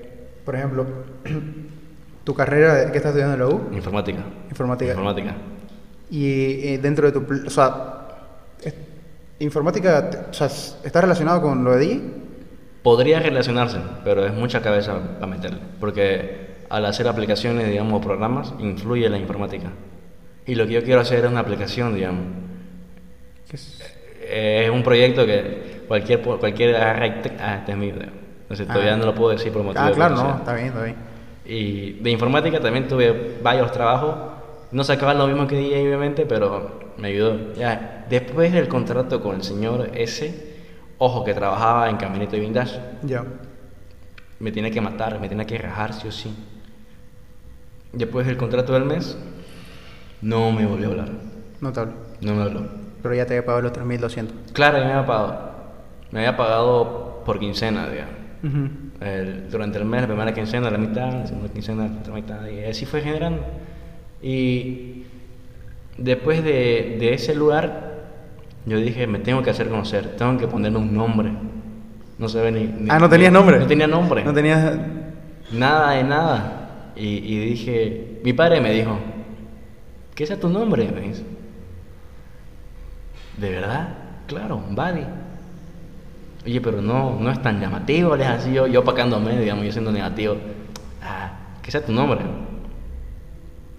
por ejemplo, <clears throat> tu carrera, ¿qué estás estudiando en la U? Informática. Informática. Informática. Y eh, dentro de tu, o sea, es- informática, o sea, ¿está relacionado con lo de DJ? Podría relacionarse, pero es mucha cabeza para meterle. Porque al hacer aplicaciones, digamos, programas, influye la informática. Y lo que yo quiero hacer es una aplicación, digamos. ¿Qué es? Eh, Es un proyecto que cualquier cualquier ah, este es mío. digamos. Entonces Ah. todavía no lo puedo decir por motivo Ah, de claro, no, privacidad. está bien, está bien. Y de informática también tuve varios trabajos. No sacaba lo mismo que DJ, obviamente, pero me ayudó. Ya, después del contrato con el señor S, ojo, que trabajaba en Caminito y Vintage, Ya. me tiene que matar, me tiene que rajar, sí o sí. Después del contrato del mes, no me volvió a hablar. Notable. No me habló. Pero ya te había pagado los 3.200. Claro, ya me había pagado. Me había pagado por quincena, digamos. Ujú. El- durante el mes, la primera quincena, la mitad, la segunda quincena, la mitad, y así fue generando. Y después de, de ese lugar, yo dije, me tengo que hacer conocer, tengo que ponerle un nombre. No se ve ni, ni- Ah, ¿no tenías nombre? No tenía nombre. No tenías... Nada de nada. Y, y dije, mi padre me dijo, ¿qué sea tu nombre? Me dice. ¿De verdad? Claro, Buddy. Oye, pero no, no es tan llamativo, le dije así yo, yo opacándome, digamos, yo siendo negativo. Ah, ¿qué sea tu nombre?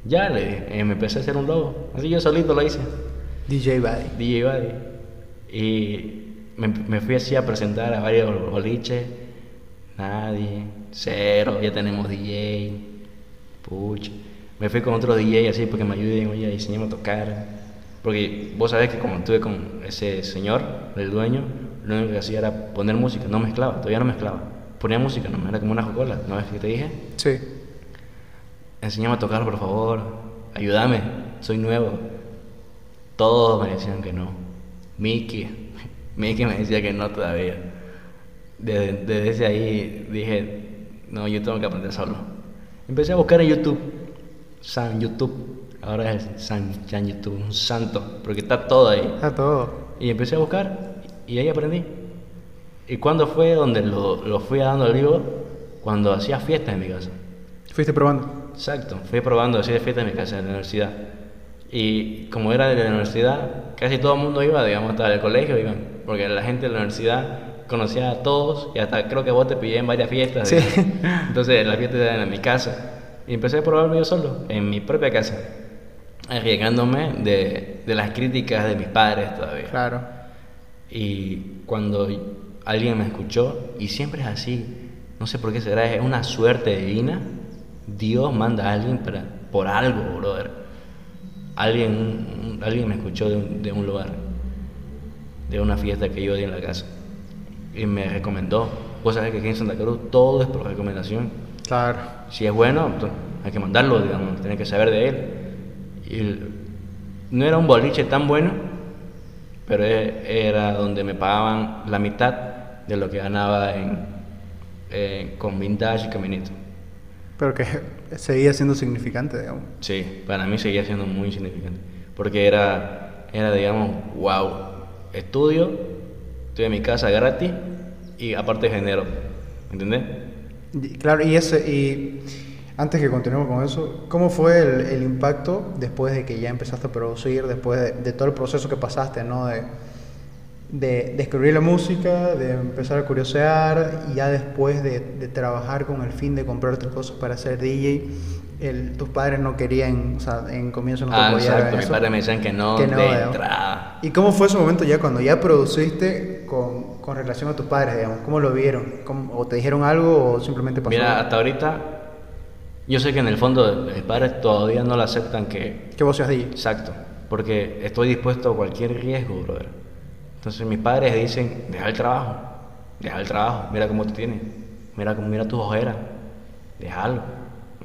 Ya le dije, eh, me empecé a hacer un logo. Así yo solito lo hice. DJ Buddy. DJ Buddy. Y me, me fui así a presentar a varios boliches. Nadie. Cero. Ya tenemos DJ. Pucha. Me fui con otro DJ así porque me ayuden, oye, a enseñarme a tocar. Porque vos sabés que como estuve con ese señor, el dueño, lo único que hacía era poner música, no mezclaba, todavía no mezclaba. Ponía música, no era como una jocola, ¿no ves que te dije? Sí. enséñame a tocar, por favor, ayúdame, soy nuevo. Todos me decían que no. Mickey, <laughs> Mickey me decía que no todavía. Desde, desde ahí dije, no, yo tengo que aprender solo. Empecé a buscar en YouTube, San YouTube, ahora es San, San YouTube, un santo, porque está todo ahí. Está todo. Y empecé a buscar y ahí aprendí. ¿Y cuándo fue donde lo, lo fui dando al vivo? Cuando hacía fiestas en mi casa. Fuiste probando. Exacto, fui probando así de fiesta en mi casa, en la universidad. Y como era de la universidad, casi todo el mundo iba, digamos, hasta el colegio iban, porque la gente de la universidad conocía a todos y hasta creo que vos te pillé en varias fiestas. Sí. Entonces las fiestas eran en mi casa. Y empecé a probarme yo solo, en mi propia casa, arriesgándome de, de las críticas de mis padres todavía. Claro. Y cuando alguien me escuchó, y siempre es así, no sé por qué será, es una suerte divina, Dios manda a alguien para, por algo, brother. Alguien, alguien me escuchó de un, de un lugar, de una fiesta que yo di en la casa, y me recomendó. Vos sabés que aquí en Santa Cruz todo es por recomendación. Claro. Si es bueno, hay que mandarlo, digamos, tiene que saber de él. Y no era un boliche tan bueno, pero e- era donde me pagaban la mitad de lo que ganaba en, eh, con Vintage y Caminito. Pero que <laughs> seguía siendo significante, digamos. Sí, para mí seguía siendo muy insignificante. Porque era, era digamos, wow, estudio, estoy en mi casa gratis y aparte genero, ¿entendés? Y- Claro, y ese, y antes que continuemos con eso, ¿cómo fue el, el impacto después de que ya empezaste a producir, después de, de todo el proceso que pasaste, ¿no? De, de descubrir la música, de empezar a curiosear, y ya después de, de trabajar con el fin de comprarte cosas para ser DJ, el- tus padres no querían, o sea, en comienzo no te Ah, apoyaron exacto, mis padres me decían que no, Que no, de entrada. ¿Y cómo fue ese momento ya cuando ya produciste con, con relación a tus padres, digamos? ¿Cómo lo vieron? ¿Cómo- ¿O te dijeron algo o simplemente pasó? Mira, hasta ahorita, yo sé que en el fondo mis padres todavía no lo aceptan que... que vos seas DJ. Exacto, porque estoy dispuesto a cualquier riesgo, brother. Entonces mis padres dicen, deja el trabajo, deja el trabajo, mira cómo tú tienes, mira, cómo- mira tus ojeras, déjalo,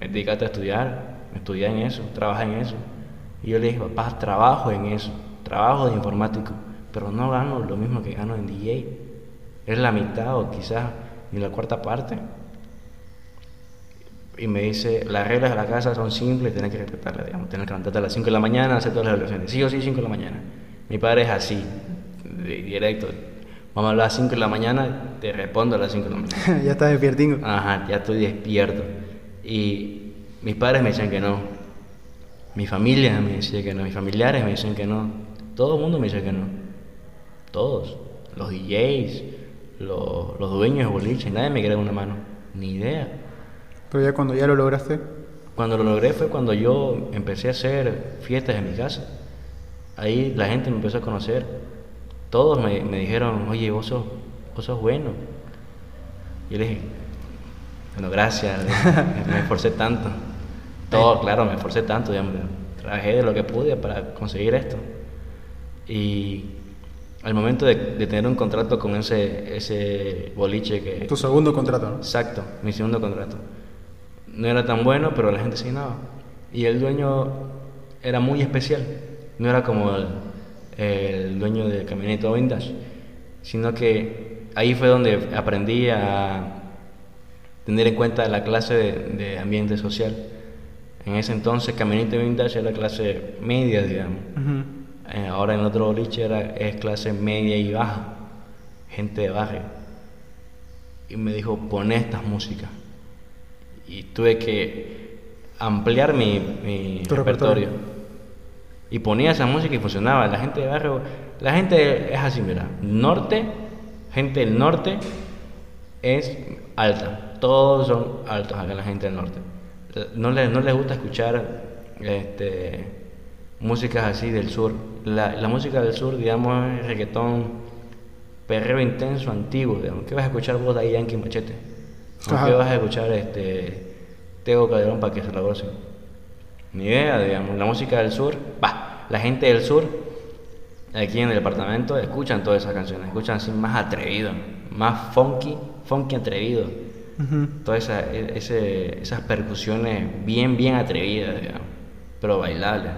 dedícate a estudiar, estudia en eso, trabaja en eso. Y yo le dije, papá, trabajo en eso, trabajo de informático, pero no gano lo mismo que gano en DJ. Es la mitad o quizás ni la cuarta parte. Y me dice, las reglas de la casa son simples, tienes que respetarlas, digamos, tienes que levantarte a las 5 de la mañana, hacer todas las obligaciones, sí o sí 5 de la mañana. Mi padre es así, directo. Vamos a hablar a las 5 de la mañana, te respondo a las 5 de la mañana. <laughs> ya estás despiertingo. Ajá, ya estoy despierto. Y mis padres me decían que no. Mi familia me decía que no. Mis familiares me decían que no. Todo el mundo me decía que no. Todos. Los DJs, los, los dueños de boliche, nadie me quería una mano. Ni idea. Pero ya cuando ya lo lograste, Cuando lo logré fue cuando yo empecé a hacer fiestas en mi casa. Ahí la gente me empezó a conocer. Todos me, me dijeron, oye, vos sos, vos sos bueno. Y yo le dije, bueno, gracias, <laughs> me esforcé tanto. Todo, claro, me esforcé tanto, digamos, trabajé de lo que pude para conseguir esto. Y al momento de, de tener un contrato con ese, ese boliche que... tu segundo contrato, ¿no? Exacto, mi segundo contrato. No era tan bueno, pero la gente se llenaba. Y el dueño era muy especial. No era como el, el dueño de Camioneta Vintage, sino que ahí fue donde aprendí a tener en cuenta la clase de, de ambiente social. En ese entonces Camioneta Vintage era clase media, digamos. Eh, ahora en otro boliche era, es clase media y baja, gente de barrio. Y me dijo, pon estas músicas. Y tuve que ampliar mi, repertorio. repertorio. Y ponía esa música y funcionaba. La gente de barrio, la gente es así, mira. Norte, gente del norte es alta. Todos son altos acá la gente del norte. No les, no les gusta escuchar este, músicas así del sur. La, la música del sur, digamos, es reggaetón, perreo intenso, antiguo. Digamos. ¿Qué vas a escuchar vos de ahí, Yankee Machete? ¿O Ajá. ¿Qué vas a escuchar este, Tego Calderón para que se la gocen? Ni idea, digamos. La música del sur, va, la gente del sur, aquí en el departamento, escuchan todas esas canciones, escuchan así más atrevido, más funky, funky atrevido. Ujú. Todas esa- e- ese- esas percusiones bien, bien atrevidas, digamos, pero bailables,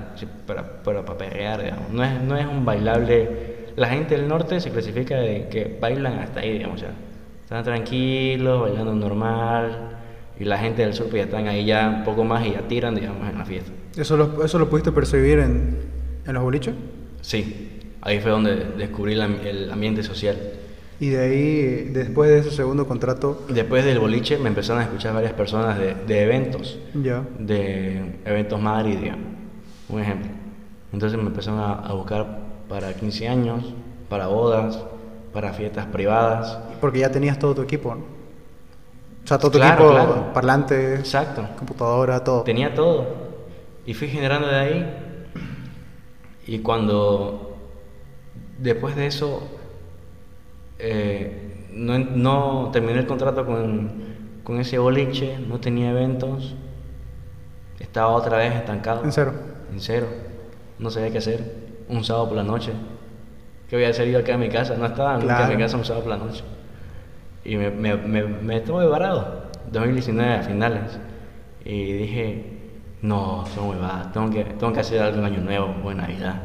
para, para, para perrear, digamos. No es, no es un bailable. La gente del norte se clasifica de que bailan hasta ahí, digamos, sea, están tranquilos, bailando normal, y la gente del sur pues ya están ahí ya un poco más y ya tiran, digamos, en la fiesta. ¿Eso lo, ¿Eso lo pudiste percibir en, en los boliches? Sí, ahí fue donde descubrí la- el ambiente social. Y de ahí, después de ese segundo contrato, Después del boliche me empezaron a escuchar varias personas de, de eventos. ya. de eventos Madrid, digamos, un ejemplo. Entonces me empezaron a, a buscar para 15 años, para bodas, para fiestas privadas. Porque ya tenías todo tu equipo, ¿no? O sea, todo tu Claro, equipo, claro. parlantes, Exacto. computadora, todo. Tenía todo. Y fui generando de ahí. Y cuando, después de eso, eh, no, no terminé el contrato con, con ese boliche, no tenía eventos, estaba otra vez estancado. En cero. En cero. No sabía qué hacer. Un sábado por la noche. ¿Qué voy a yo acá en mi casa? No estaba nunca en Claro. mi casa un sábado por la noche. Y me, me, me, me estuve varado. 2019 a finales. Y dije, no, son huevadas. Tengo que, tengo que hacer algo en Año Nuevo o en Navidad.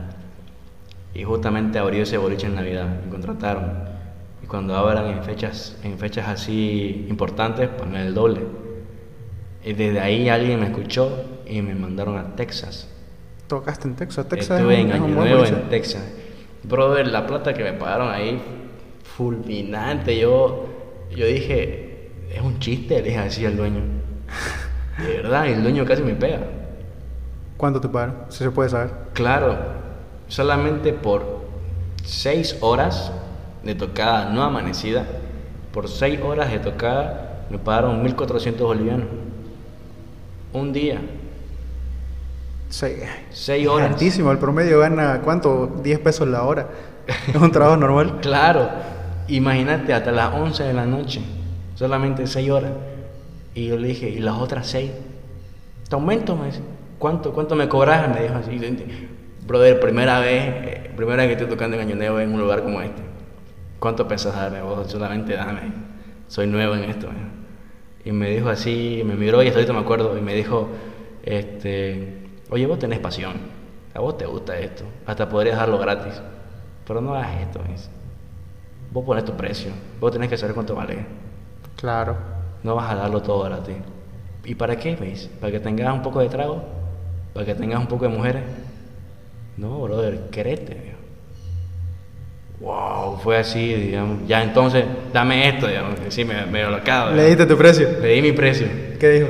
Y justamente abrió ese boliche en Navidad. Me contrataron. Y cuando abran en fechas, en fechas así importantes, pues me el doble. Y desde ahí alguien me escuchó y me mandaron a Texas. Tocaste en Texas. Texas Estuve es en Año Nuevo en Texas. Brother, la plata que me pagaron ahí, fulminante. Yo, yo dije, es un chiste, le dije así al dueño. <laughs> De verdad, el dueño casi me pega. ¿Cuánto te pagaron? Si se puede saber. Claro, solamente por seis horas de tocada no amanecida, por seis horas de tocada me pagaron 1400 bolivianos. Un día, Sí. seis Es horas. altísimo. El promedio gana, ¿cuánto? 10 pesos la hora. Es un trabajo normal. <laughs> Claro, imagínate hasta las 11 de la noche, solamente 6 horas. Y yo le dije, ¿y las otras 6? Te aumento, me dice. ¿Cuánto, ¿Cuánto me cobras? Me dijo así. Brother, primera vez, eh, primera vez que estoy tocando en Año Nuevo en un lugar como este. ¿Cuánto pensás darme vos? Solamente dame. Soy nuevo en esto. me. Y me dijo así, me miró y hasta ahorita me acuerdo, y me dijo, este, oye, vos tenés pasión, a vos te gusta esto, hasta podrías darlo gratis, pero no hagas esto, dice. Vos pones tu precio, vos tenés que saber cuánto vale, Claro. no vas a darlo todo gratis. ¿Y para qué, dice? ¿Para que tengas un poco de trago? ¿Para que tengas un poco de mujeres? No, brother, querete. Wow, fue así, digamos. Ya entonces, dame esto, digamos. Sí, me, me lo acabo. ¿Le diste tu precio? Le di mi precio. ¿Qué dijo?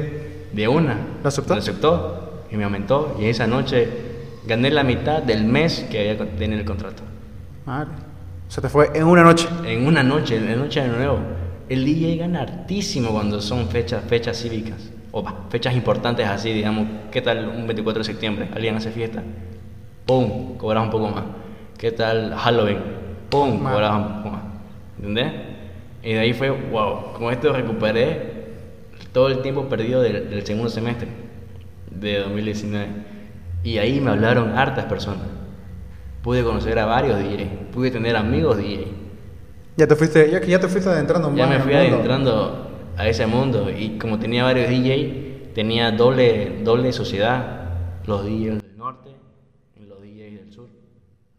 De una. ¿Lo aceptó? Lo aceptó y me aumentó. Y esa noche gané la mitad del mes que había tenía el contrato. Madre. Se te fue en una noche. En una noche, en la noche de nuevo. El DJ gana hartísimo cuando son fechas, fechas cívicas. O fechas importantes así, digamos. ¿Qué tal un 24 de septiembre? ¿Alguien hace fiesta? ¡Pum! Cobras un poco más. ¿Qué tal Halloween? ¡Pum! Más. Cobras un poco más. ¿Entendés? Y de ahí fue, wow, con esto recuperé todo el tiempo perdido del, del segundo semestre de 2019. Y ahí me hablaron hartas personas. Pude conocer a varios DJs, pude tener amigos DJ. Ya te fuiste, ya que ya te fuiste adentrando Ya más me en fui mundo. adentrando a ese mundo y como tenía varios DJ, tenía doble, doble sociedad. Los DJs del norte y los DJs del sur.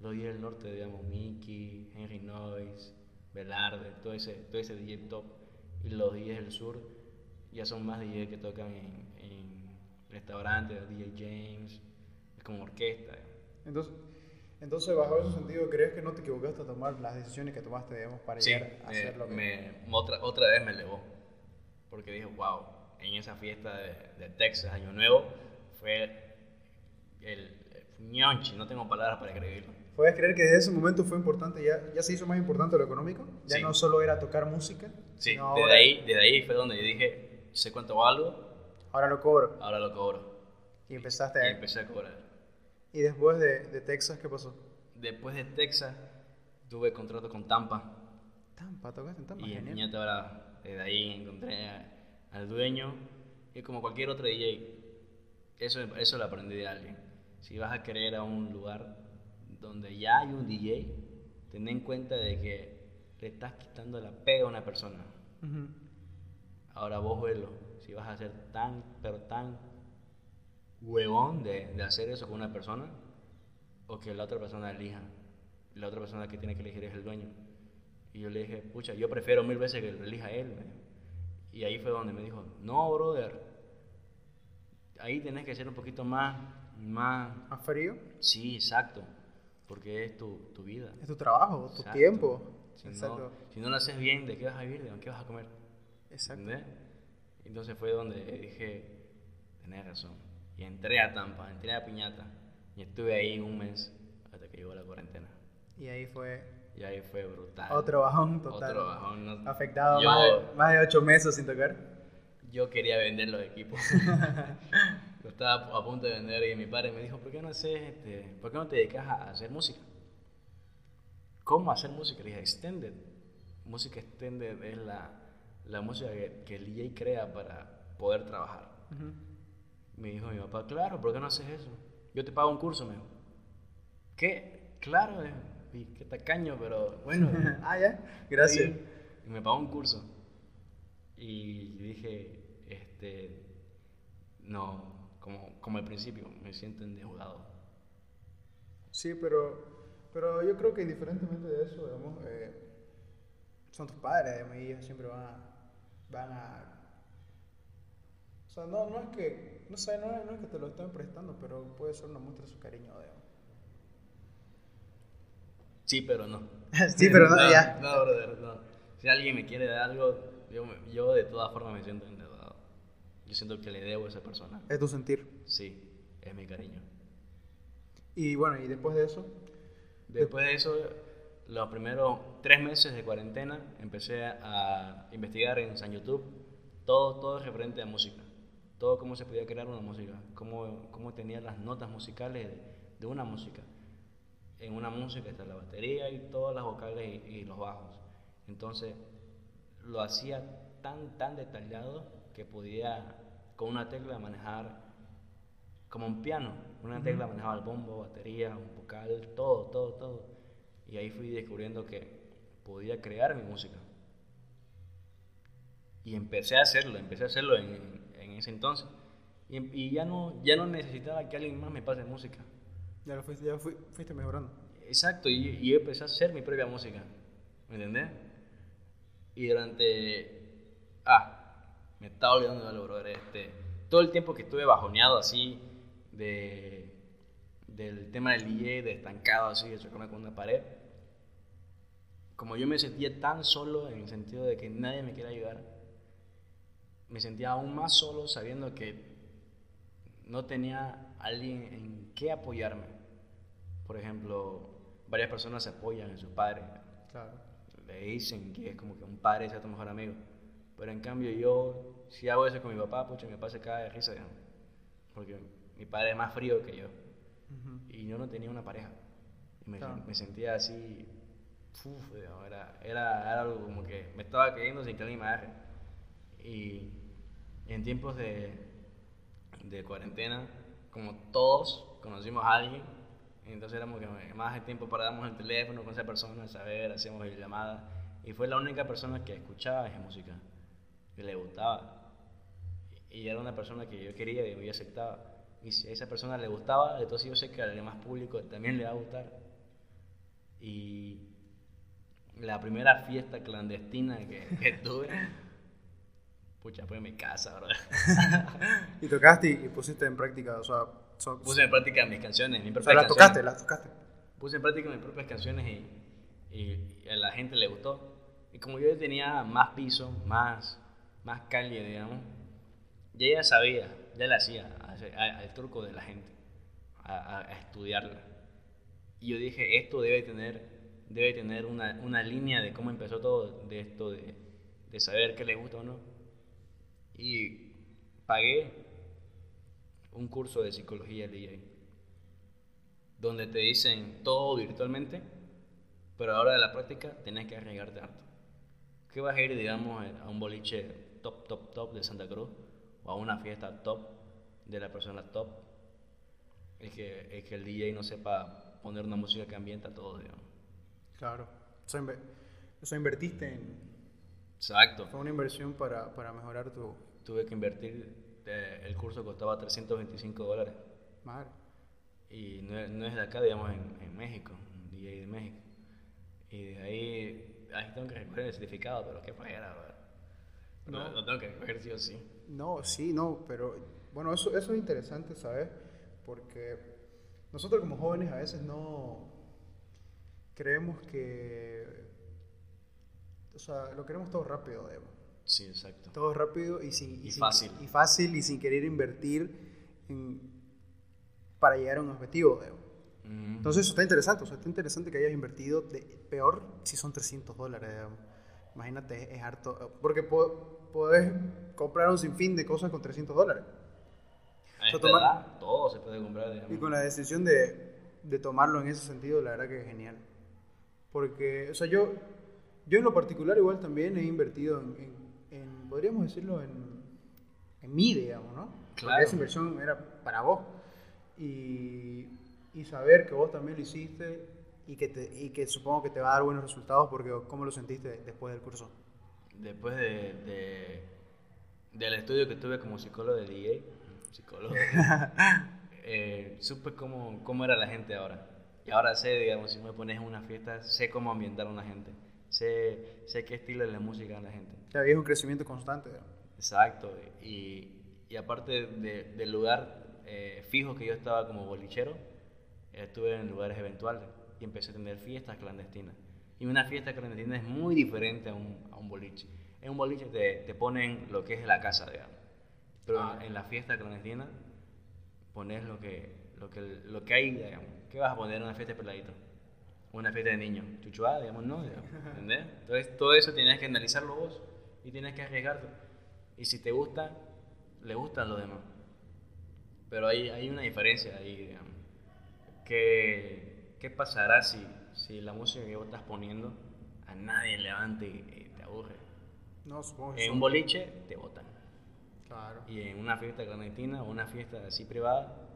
Los DJs del norte, digamos, Mickey, Henry Noyes, Velarde, todo ese, todo ese DJ top. Y los DJs del sur ya son más DJs que tocan en restaurantes, DJ James, es como orquesta. Entonces, entonces, bajo ese sentido, ¿crees que no te equivocaste a tomar las decisiones que tomaste, digamos, para Sí, llegar a me- hacer lo que... me- otra, otra vez me elevó. Porque dije, wow, en esa fiesta de, de Texas, Año Nuevo, fue el, el ñonchi, no tengo palabras para escribirlo. ¿Puedes creer que desde ese momento fue importante, ya, ya se hizo más importante lo económico? Ya Sí. no solo era tocar música, Sí, desde ahora, ahí, desde ahí fue donde yo dije, sé cuánto valgo, ahora lo cobro. ahora lo cobro. Y empezaste Y a... empecé a cobrar. Y después de, de Texas, ¿qué pasó? Después de Texas, tuve contrato con Tampa. Tampa, tocaste en Tampa, Y en genial. Piñata Brava, desde ahí encontré a- al dueño y como cualquier otro DJ, eso, eso lo aprendí de alguien. Si vas a querer a un lugar donde ya hay un DJ, ten en cuenta de que le estás quitando la pega a una persona. Ujú. Ahora vos velo, si vas a ser tan, pero tan huevón de, de hacer eso con una persona, o que la otra persona elija. La otra persona que tiene que elegir es el dueño. Y yo le dije, pucha, yo prefiero mil veces que lo elija él. Y ahí fue donde me dijo, no, brother, ahí tenés que ser un poquito más, más, ¿Más frío? sí, exacto, porque es tu, tu vida. Es tu trabajo, tu tiempo. Si Exacto. no, si no lo haces bien, ¿de qué vas a vivir? ¿De qué vas a comer? Exacto. ¿Entendés? Entonces fue donde dije, tenés razón. Y entré a Tampa, entré a Piñata. Y estuve ahí un mes hasta que llegó la cuarentena. Y ahí fue Y ahí fue brutal. otro bajón total. Otro bajón. no- Afectado Yo- más, de, más de ocho meses sin tocar. yo quería vender los equipos. <laughs> Lo estaba a punto de vender y mi padre me dijo, ¿por qué no haces, este, por qué no te dedicas a hacer música? ¿Cómo hacer música? Le dije, extended. Música extended es la, la música que, que, el DJ crea para poder trabajar. Me dijo mi papá, claro, ¿por qué no haces eso? Yo te pago un curso, me dijo. ¿Qué? Claro, eh, y qué tacaño, pero bueno. <laughs> ah, ya, gracias. Y me pagó un curso. Y dije, este, no, como, como al principio, me siento endeudado. Sí, pero, pero yo creo que indiferentemente de eso, digamos, eh, son tus padres, y ellos siempre van a, van a... O sea, no, no es que, no sé, no es, no es que te lo estén prestando, pero puede ser una muestra de su cariño, digamos. Sí, pero no. <laughs> sí, pero no, ya. No, brother, no. Si alguien me quiere dar algo, yo, yo de todas formas me siento endeudado. Yo siento que le debo a esa persona. ¿Es tu sentir? Sí, es mi cariño. Y bueno, ¿y después de eso? Después de eso, los primeros tres meses de cuarentena, empecé a investigar en San YouTube todo, todo referente a música. Todo cómo se podía crear una música, cómo, cómo tenía las notas musicales de, de una música. En una música está la batería y todas las vocales y, y los bajos. Entonces, lo hacía tan, tan detallado que podía con una tecla manejar como un piano. Una tecla manejaba el bombo, batería, un vocal, todo, todo, todo. Y ahí fui descubriendo que podía crear mi música. Y empecé a hacerlo, empecé a hacerlo en, en ese entonces. Y, y, ya, no, ya no necesitaba que alguien más me pase música. Ya, lo fuiste, ya fuiste mejorando. Exacto, y, y empecé a hacer mi propia música. ¿Me entendés? Y durante. Ah, me estaba olvidando de algo, brother. Este, todo el tiempo que estuve bajoneado así, de, del tema del DJ, de estancado así, de chocarme con una pared, como yo me sentía tan solo en el sentido de que nadie me quiere ayudar, me sentía aún más solo sabiendo que no tenía alguien en qué apoyarme. Por ejemplo, varias personas se apoyan en sus padres. Claro le dicen que es como que un padre sea tu mejor amigo. Pero en cambio yo, si hago eso con mi papá, pucha, mi papá se cae de risa, digamos. Porque mi padre es más frío que yo. Y yo no tenía una pareja. Y me, claro. me sentía así, uf, era, era, algo como que me estaba cayendo sin que agarre. Y en tiempos de, de cuarentena, como todos conocimos a alguien entonces éramos que más de tiempo parábamos el teléfono con esa persona, saber, hacíamos llamada. Y fue la única persona que escuchaba esa música, que le gustaba. Y era una persona que yo quería y aceptaba. Y si a esa persona le gustaba, entonces yo sé que al demás público también le va a gustar. Y la primera fiesta clandestina que, que <laughs> tuve, pucha, fue en mi casa, ¿verdad? <laughs> y tocaste y pusiste en práctica, o sea, Puse en práctica mis canciones, mis propias o sea, las tocaste, las tocaste. Puse en práctica mis propias canciones y, y, a la gente le gustó. Y como yo tenía más piso, más, más calle, digamos, ya ella sabía, ya la hacía al truco de la gente, a, a, estudiarla. Y yo dije, esto debe tener, debe tener una, una línea de cómo empezó todo, de esto de, de saber qué le gusta o no. Y pagué un curso de psicología DJ, donde te dicen todo virtualmente, pero ahora de la práctica tenés que arriesgarte harto. ¿Qué vas a ir, digamos, a un boliche top, top, top de Santa Cruz o a una fiesta top de la persona top? Es que, es que el DJ no sepa poner una música que ambienta todo, digamos. Claro. O sea, invertiste en... Exacto. Fue una inversión para, para mejorar tu... Tuve que invertir este, el curso costaba 325 dólares. Madre. Y no, no, es de acá, digamos, en, en México, un DJ de México. Y de ahí, ahí tengo que recoger el certificado, pero qué fuera, no. Lo tengo que recoger sí o sí. No, sí, no, pero bueno, eso, eso es interesante, ¿sabes? Porque nosotros como jóvenes a veces no creemos que, o sea, lo queremos todo rápido, digamos. Sí, exacto. Todo rápido y, sin, y, fácil. y fácil y sin querer invertir para llegar a un objetivo. Entonces eso está interesante, o sea, está interesante que hayas invertido, de, peor si son 300 dólares, Imagínate, es, harto, porque podés comprar un sinfín de cosas con 300 dólares. A esta toma- edad, todo se puede comprar, digamos. Y con la decisión de, de tomarlo en ese sentido, la verdad que es genial. Porque, o sea, yo, yo en lo particular igual también he invertido en, en- en, podríamos decirlo, en, en mí, digamos, ¿no? Porque Claro. esa inversión era para vos. Y, y saber que vos también lo hiciste y que, te, y que supongo que te va a dar buenos resultados porque ¿cómo lo sentiste después del curso? Después de, de- del estudio que tuve como psicólogo de DJ, psicólogo, <laughs> eh, supe cómo, cómo era la gente ahora. Y ahora sé, digamos, si me pones en una fiesta, sé cómo ambientar a una gente. Sé, sé qué estilo de la música a la gente. Ya había un crecimiento constante. Exacto. Y, y aparte de- del lugar eh, fijo que yo estaba como bolichero, estuve en lugares eventuales y empecé a tener fiestas clandestinas. Y una fiesta clandestina es muy diferente a un, a un boliche. En un boliche te, te ponen lo que es la casa, digamos. Pero Ah. en, en la fiesta clandestina pones lo que, lo que, lo que hay, digamos. ¿Qué vas a poner en una fiesta de peladito? Una fiesta de niños. Chuchuá, digamos, no, <laughs> ¿entendés? Entonces todo eso tienes que analizarlo vos y tienes que arriesgarte. Y si te gusta, le gustan los demás. Pero hay, hay una diferencia ahí, digamos. ¿Qué, qué pasará si, si la música que vos estás poniendo a nadie levante y, te aburre? No, supongo que En un boliche te botan. Claro. Y en una fiesta clandestina o una fiesta así privada,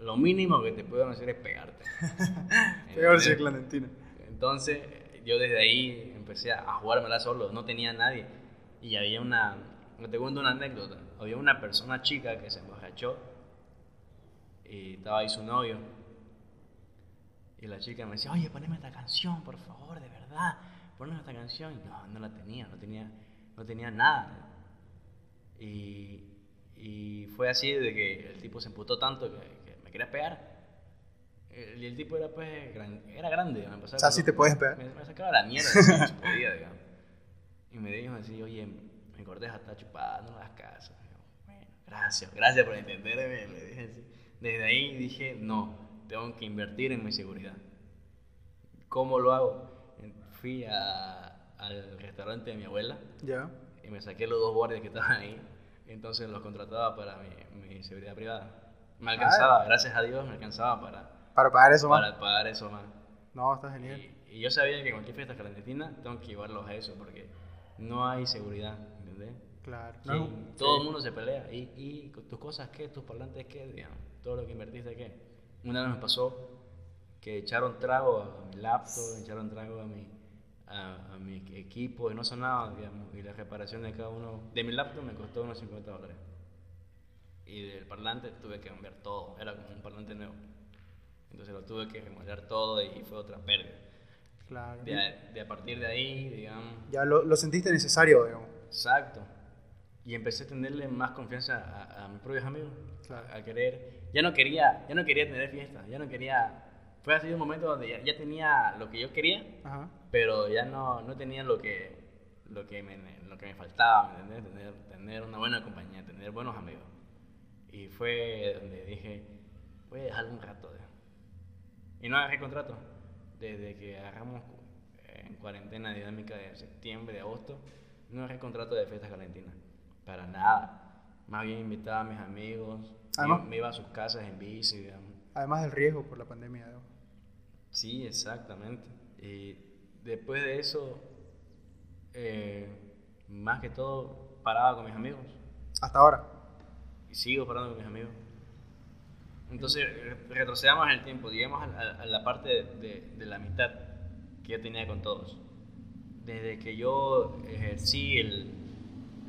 lo mínimo que te pueden hacer es pegarte. <laughs> Pegarse ¿Entendés? clandestina. Entonces, yo desde ahí empecé a jugármela solo, no tenía nadie. Y había una, te cuento una anécdota, había una persona chica que se emborrachó y estaba ahí su novio. Y la chica me decía, oye, poneme esta canción, por favor, de verdad, poneme esta canción. Y no, no la tenía, no tenía, no tenía nada. Y, y fue así de que el tipo se emputó tanto que me quería pegar. Y el tipo era pues gran- era grande, me O sea, sí te puedes pegar. Me, me sacaba la mierda si se <laughs> podía, digamos. Y me dijo así, oye, mi corteja está chupada, no. Y yo, bueno, gracias, gracias por entenderme, le dije así. Desde ahí dije, no, tengo que invertir en mi seguridad. ¿Cómo lo hago? Fui a- al restaurante de mi abuela Ya. y me saqué los dos guardias que estaban ahí. Entonces los contrataba para mi, mi seguridad privada. Me alcanzaba, gracias a Dios, me alcanzaba para, Para pagar eso más. para pagar eso más. No, está genial. Y, y yo sabía que cualquier fiesta clandestina tengo que llevarlos a eso porque no hay seguridad, ¿entendés? Claro. Sí, No, todo sí. el mundo se pelea. ¿Y, y tus cosas qué? ¿Tus parlantes qué? Digamos, todo lo que invertiste qué. Una vez me pasó que echaron trago a mi laptop, echaron trago a mi, a, a mi equipo y no sonaba, digamos. Y la reparación de cada uno, de mi laptop me costó unos 50 dólares. Y del parlante tuve que cambiar todo, era como un parlante nuevo. Entonces lo tuve que remodelar todo y fue otra pérdida. Claro. De, a- de a partir de ahí, digamos, Ya lo, lo sentiste necesario, digamos. Exacto. Y empecé a tenerle más confianza a, a mis propios amigos. Claro. A, a querer. Ya no quería, ya no quería tener fiestas, ya no quería. Fue así un momento donde ya, ya tenía lo que yo quería, Ajá. pero ya no, no tenía lo que, lo que me, lo que me faltaba, ¿me? Tener, tener una buena compañía, tener buenos amigos. Y fue donde dije, voy a dejarlo un rato. de- Y no agarré contrato. Desde que agarramos eh, en cuarentena dinámica de septiembre, de agosto, no agarré contrato de fiestas calentinas. Para nada. Más bien invitaba a mis amigos, me, Además- me iba a sus casas en bici, digamos. Además del riesgo por la pandemia. Sí, exactamente. Y después de eso, eh, más que todo, paraba con mis amigos. Hasta ahora. Y sigo parando con mis amigos. Entonces, re- retrocedamos en el tiempo, llegamos a, a- a la parte de, de- de la amistad que yo tenía con todos. Desde que yo ejercí el-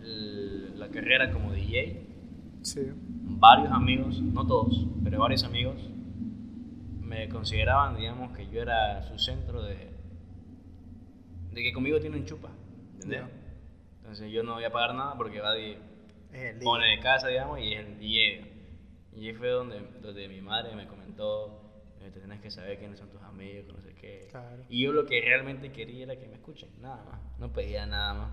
el- la carrera como DJ, Sí. varios amigos, no todos, pero varios amigos, me consideraban, digamos, que yo era su centro de, de que conmigo tienen chupa, ¿entendés? Ya. Entonces yo no voy a pagar nada porque va de, El pone de casa, digamos, y es el DJ. Y ahí fue donde, donde mi madre me comentó, eh, te tienes que saber quiénes son tus amigos, no sé qué. Claro. Y yo lo que realmente quería era que me escuchen, nada más, no pedía nada más.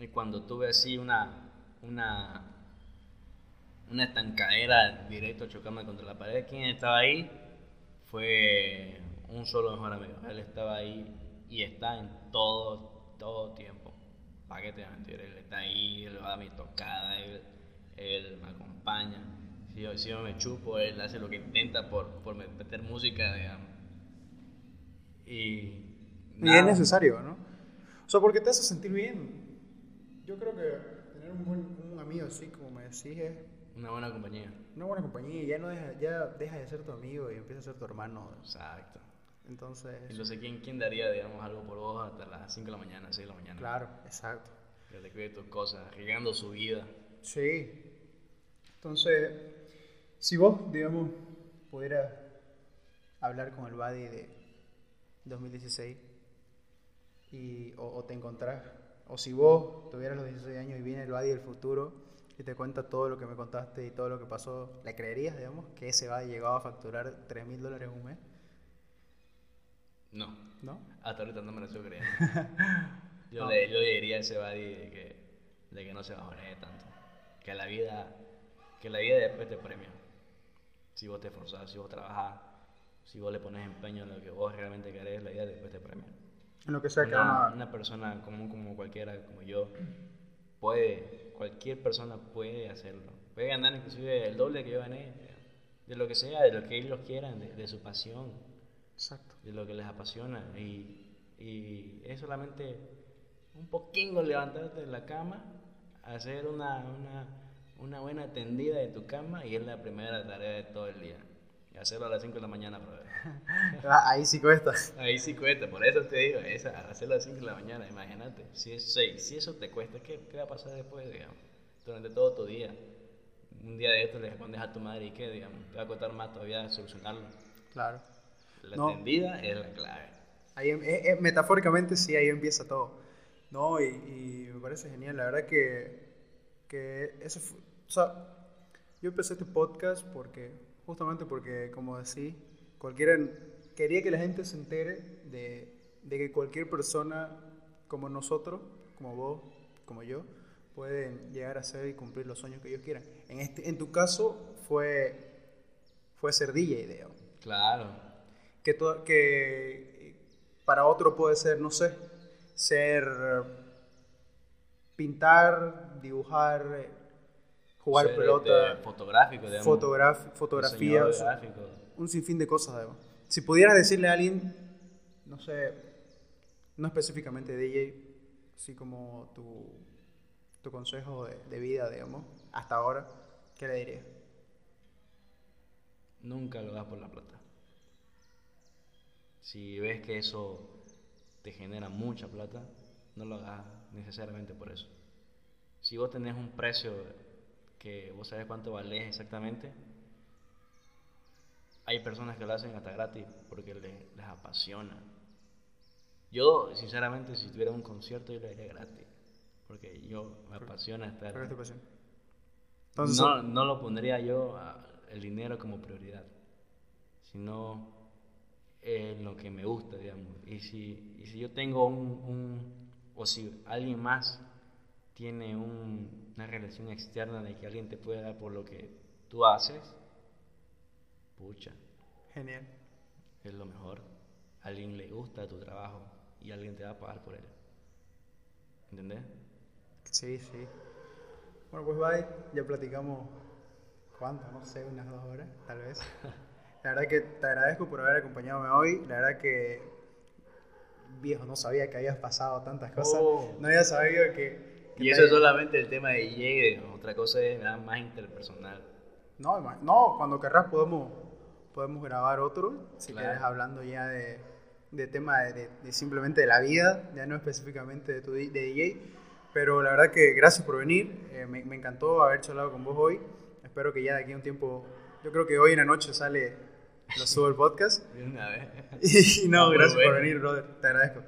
Y cuando tuve así una, una, una estancadera directo chocando contra la pared, ¿quién estaba ahí? Fue un solo mejor amigo. Él estaba ahí y está en todo, todo tiempo. ¿Para qué te voy a mentir? Él está ahí, él va a mi tocada, él, él me acompaña. Si yo, si yo me chupo, él hace lo que intenta por, por meter música, digamos. Y, Y es nada. necesario, ¿no? O sea, porque te hace sentir bien. Yo creo que tener un, buen, un amigo así, como me decís, es Una buena compañía. una buena compañía. Ya, no deja, ya deja de ser tu amigo y empieza a ser tu hermano. Exacto. Entonces, Entonces, ¿quién, ¿quién daría, digamos, algo por vos hasta las 5 de la mañana, 6 de la mañana? claro, exacto. Que te cuide tus cosas, arriesgando su vida. Sí. Entonces, si vos, digamos, pudieras hablar con el Buddy de 2016 y, o, o te encontrás, o si vos tuvieras los 16 años y viene el Buddy del futuro y te cuenta todo lo que me contaste y todo lo que pasó, ¿le creerías, digamos, que ese Buddy llegaba a facturar 3 mil dólares un mes? No, ¿No? hasta ahorita no me lo estoy creyendo. <laughs> Yo, le, yo le diría a ese buddy de que, de que no se bajonee tanto. Que la vida, que la vida después te premia. Si vos te esforzás, si vos trabajás, si vos le pones empeño en lo que vos realmente querés, la vida después te premia. En lo que sea que Una, una persona común como cualquiera, como yo, puede, cualquier persona puede hacerlo. Puede ganar inclusive el doble que yo gané, de lo que sea, de lo que ellos quieran, de, de su pasión, Exacto. De lo que les apasiona. Y, y es solamente un poquito levantarte de la cama, hacer una, una, una buena tendida de tu cama y es la primera tarea de todo el día. Y hacerlo a las 5 de la mañana, brother. <laughs> Ah, Ahí sí cuesta. Ahí sí cuesta, por eso te digo, esa, hacerlo a las 5 de la mañana, imagínate. Si, es, si, si eso te cuesta, ¿qué, ¿qué va a pasar después, digamos? Durante todo tu día. Un día de esto le respondes a tu madre y qué, digamos, te va a costar más todavía solucionarlo. Claro. La No. tendida es la clave. Ahí, em- eh, eh, metafóricamente sí, ahí empieza todo. No, y, y me parece genial. La verdad que, que eso fue- o sea, yo empecé este podcast porque, justamente porque, como decís, cualquiera, quería que la gente se entere de, de que cualquier persona como nosotros, como vos, como yo, pueden llegar a ser y cumplir los sueños que ellos quieran. En, este, en tu caso fue, fue ser DJ, digamos Claro. Que, to- que para otro puede ser, no sé, ser eh, pintar, dibujar, eh, jugar Ser, pelota, este, fotográfico, digamos. fotograf- fotografía, un sinfín de cosas. además. Si pudieras decirle a alguien, no sé, no específicamente DJ, así como tu, tu consejo de, de vida, digamos, hasta ahora, ¿qué le dirías? Nunca lo hagas por la plata. Si ves que eso te genera mucha plata, no lo hagas necesariamente por eso. Si vos tenés un precio que vos sabes cuánto valés exactamente, hay personas que lo hacen hasta gratis porque les, les apasiona. Yo, sinceramente, si tuviera un concierto, yo lo haría gratis. Porque yo me apasiona estar. Entonces, no, no lo pondría yo a- el dinero como prioridad, sino en lo que me gusta, digamos. Y si, y si yo tengo un, un- o si alguien más tiene un- una relación externa de que alguien te puede dar por lo que tú haces, pucha, genial. es lo mejor. A alguien le gusta tu trabajo y alguien te va a pagar por él. ¿Entendés? Sí, sí. Bueno, pues bye. Ya platicamos, ¿cuánto? No sé, unas dos horas, tal vez. <laughs> La verdad que te agradezco por haber acompañado hoy. La verdad que, viejo, no sabía que habías pasado tantas cosas. Oh. No había sabido que... que Y te eso es solamente el tema de DJ, otra cosa es nada más interpersonal. No, no, cuando querrás podemos, podemos grabar otro, si Claro. querés hablando ya de, de tema de, de- de simplemente de la vida, ya no específicamente de tu de DJ. Pero la verdad que gracias por venir, eh, me, me encantó haber charlado con vos hoy. Espero que ya de aquí a un tiempo, yo creo que hoy en la noche sale, lo subo el podcast. De una vez. <laughs> Y no, gracias por venir, brother, te agradezco.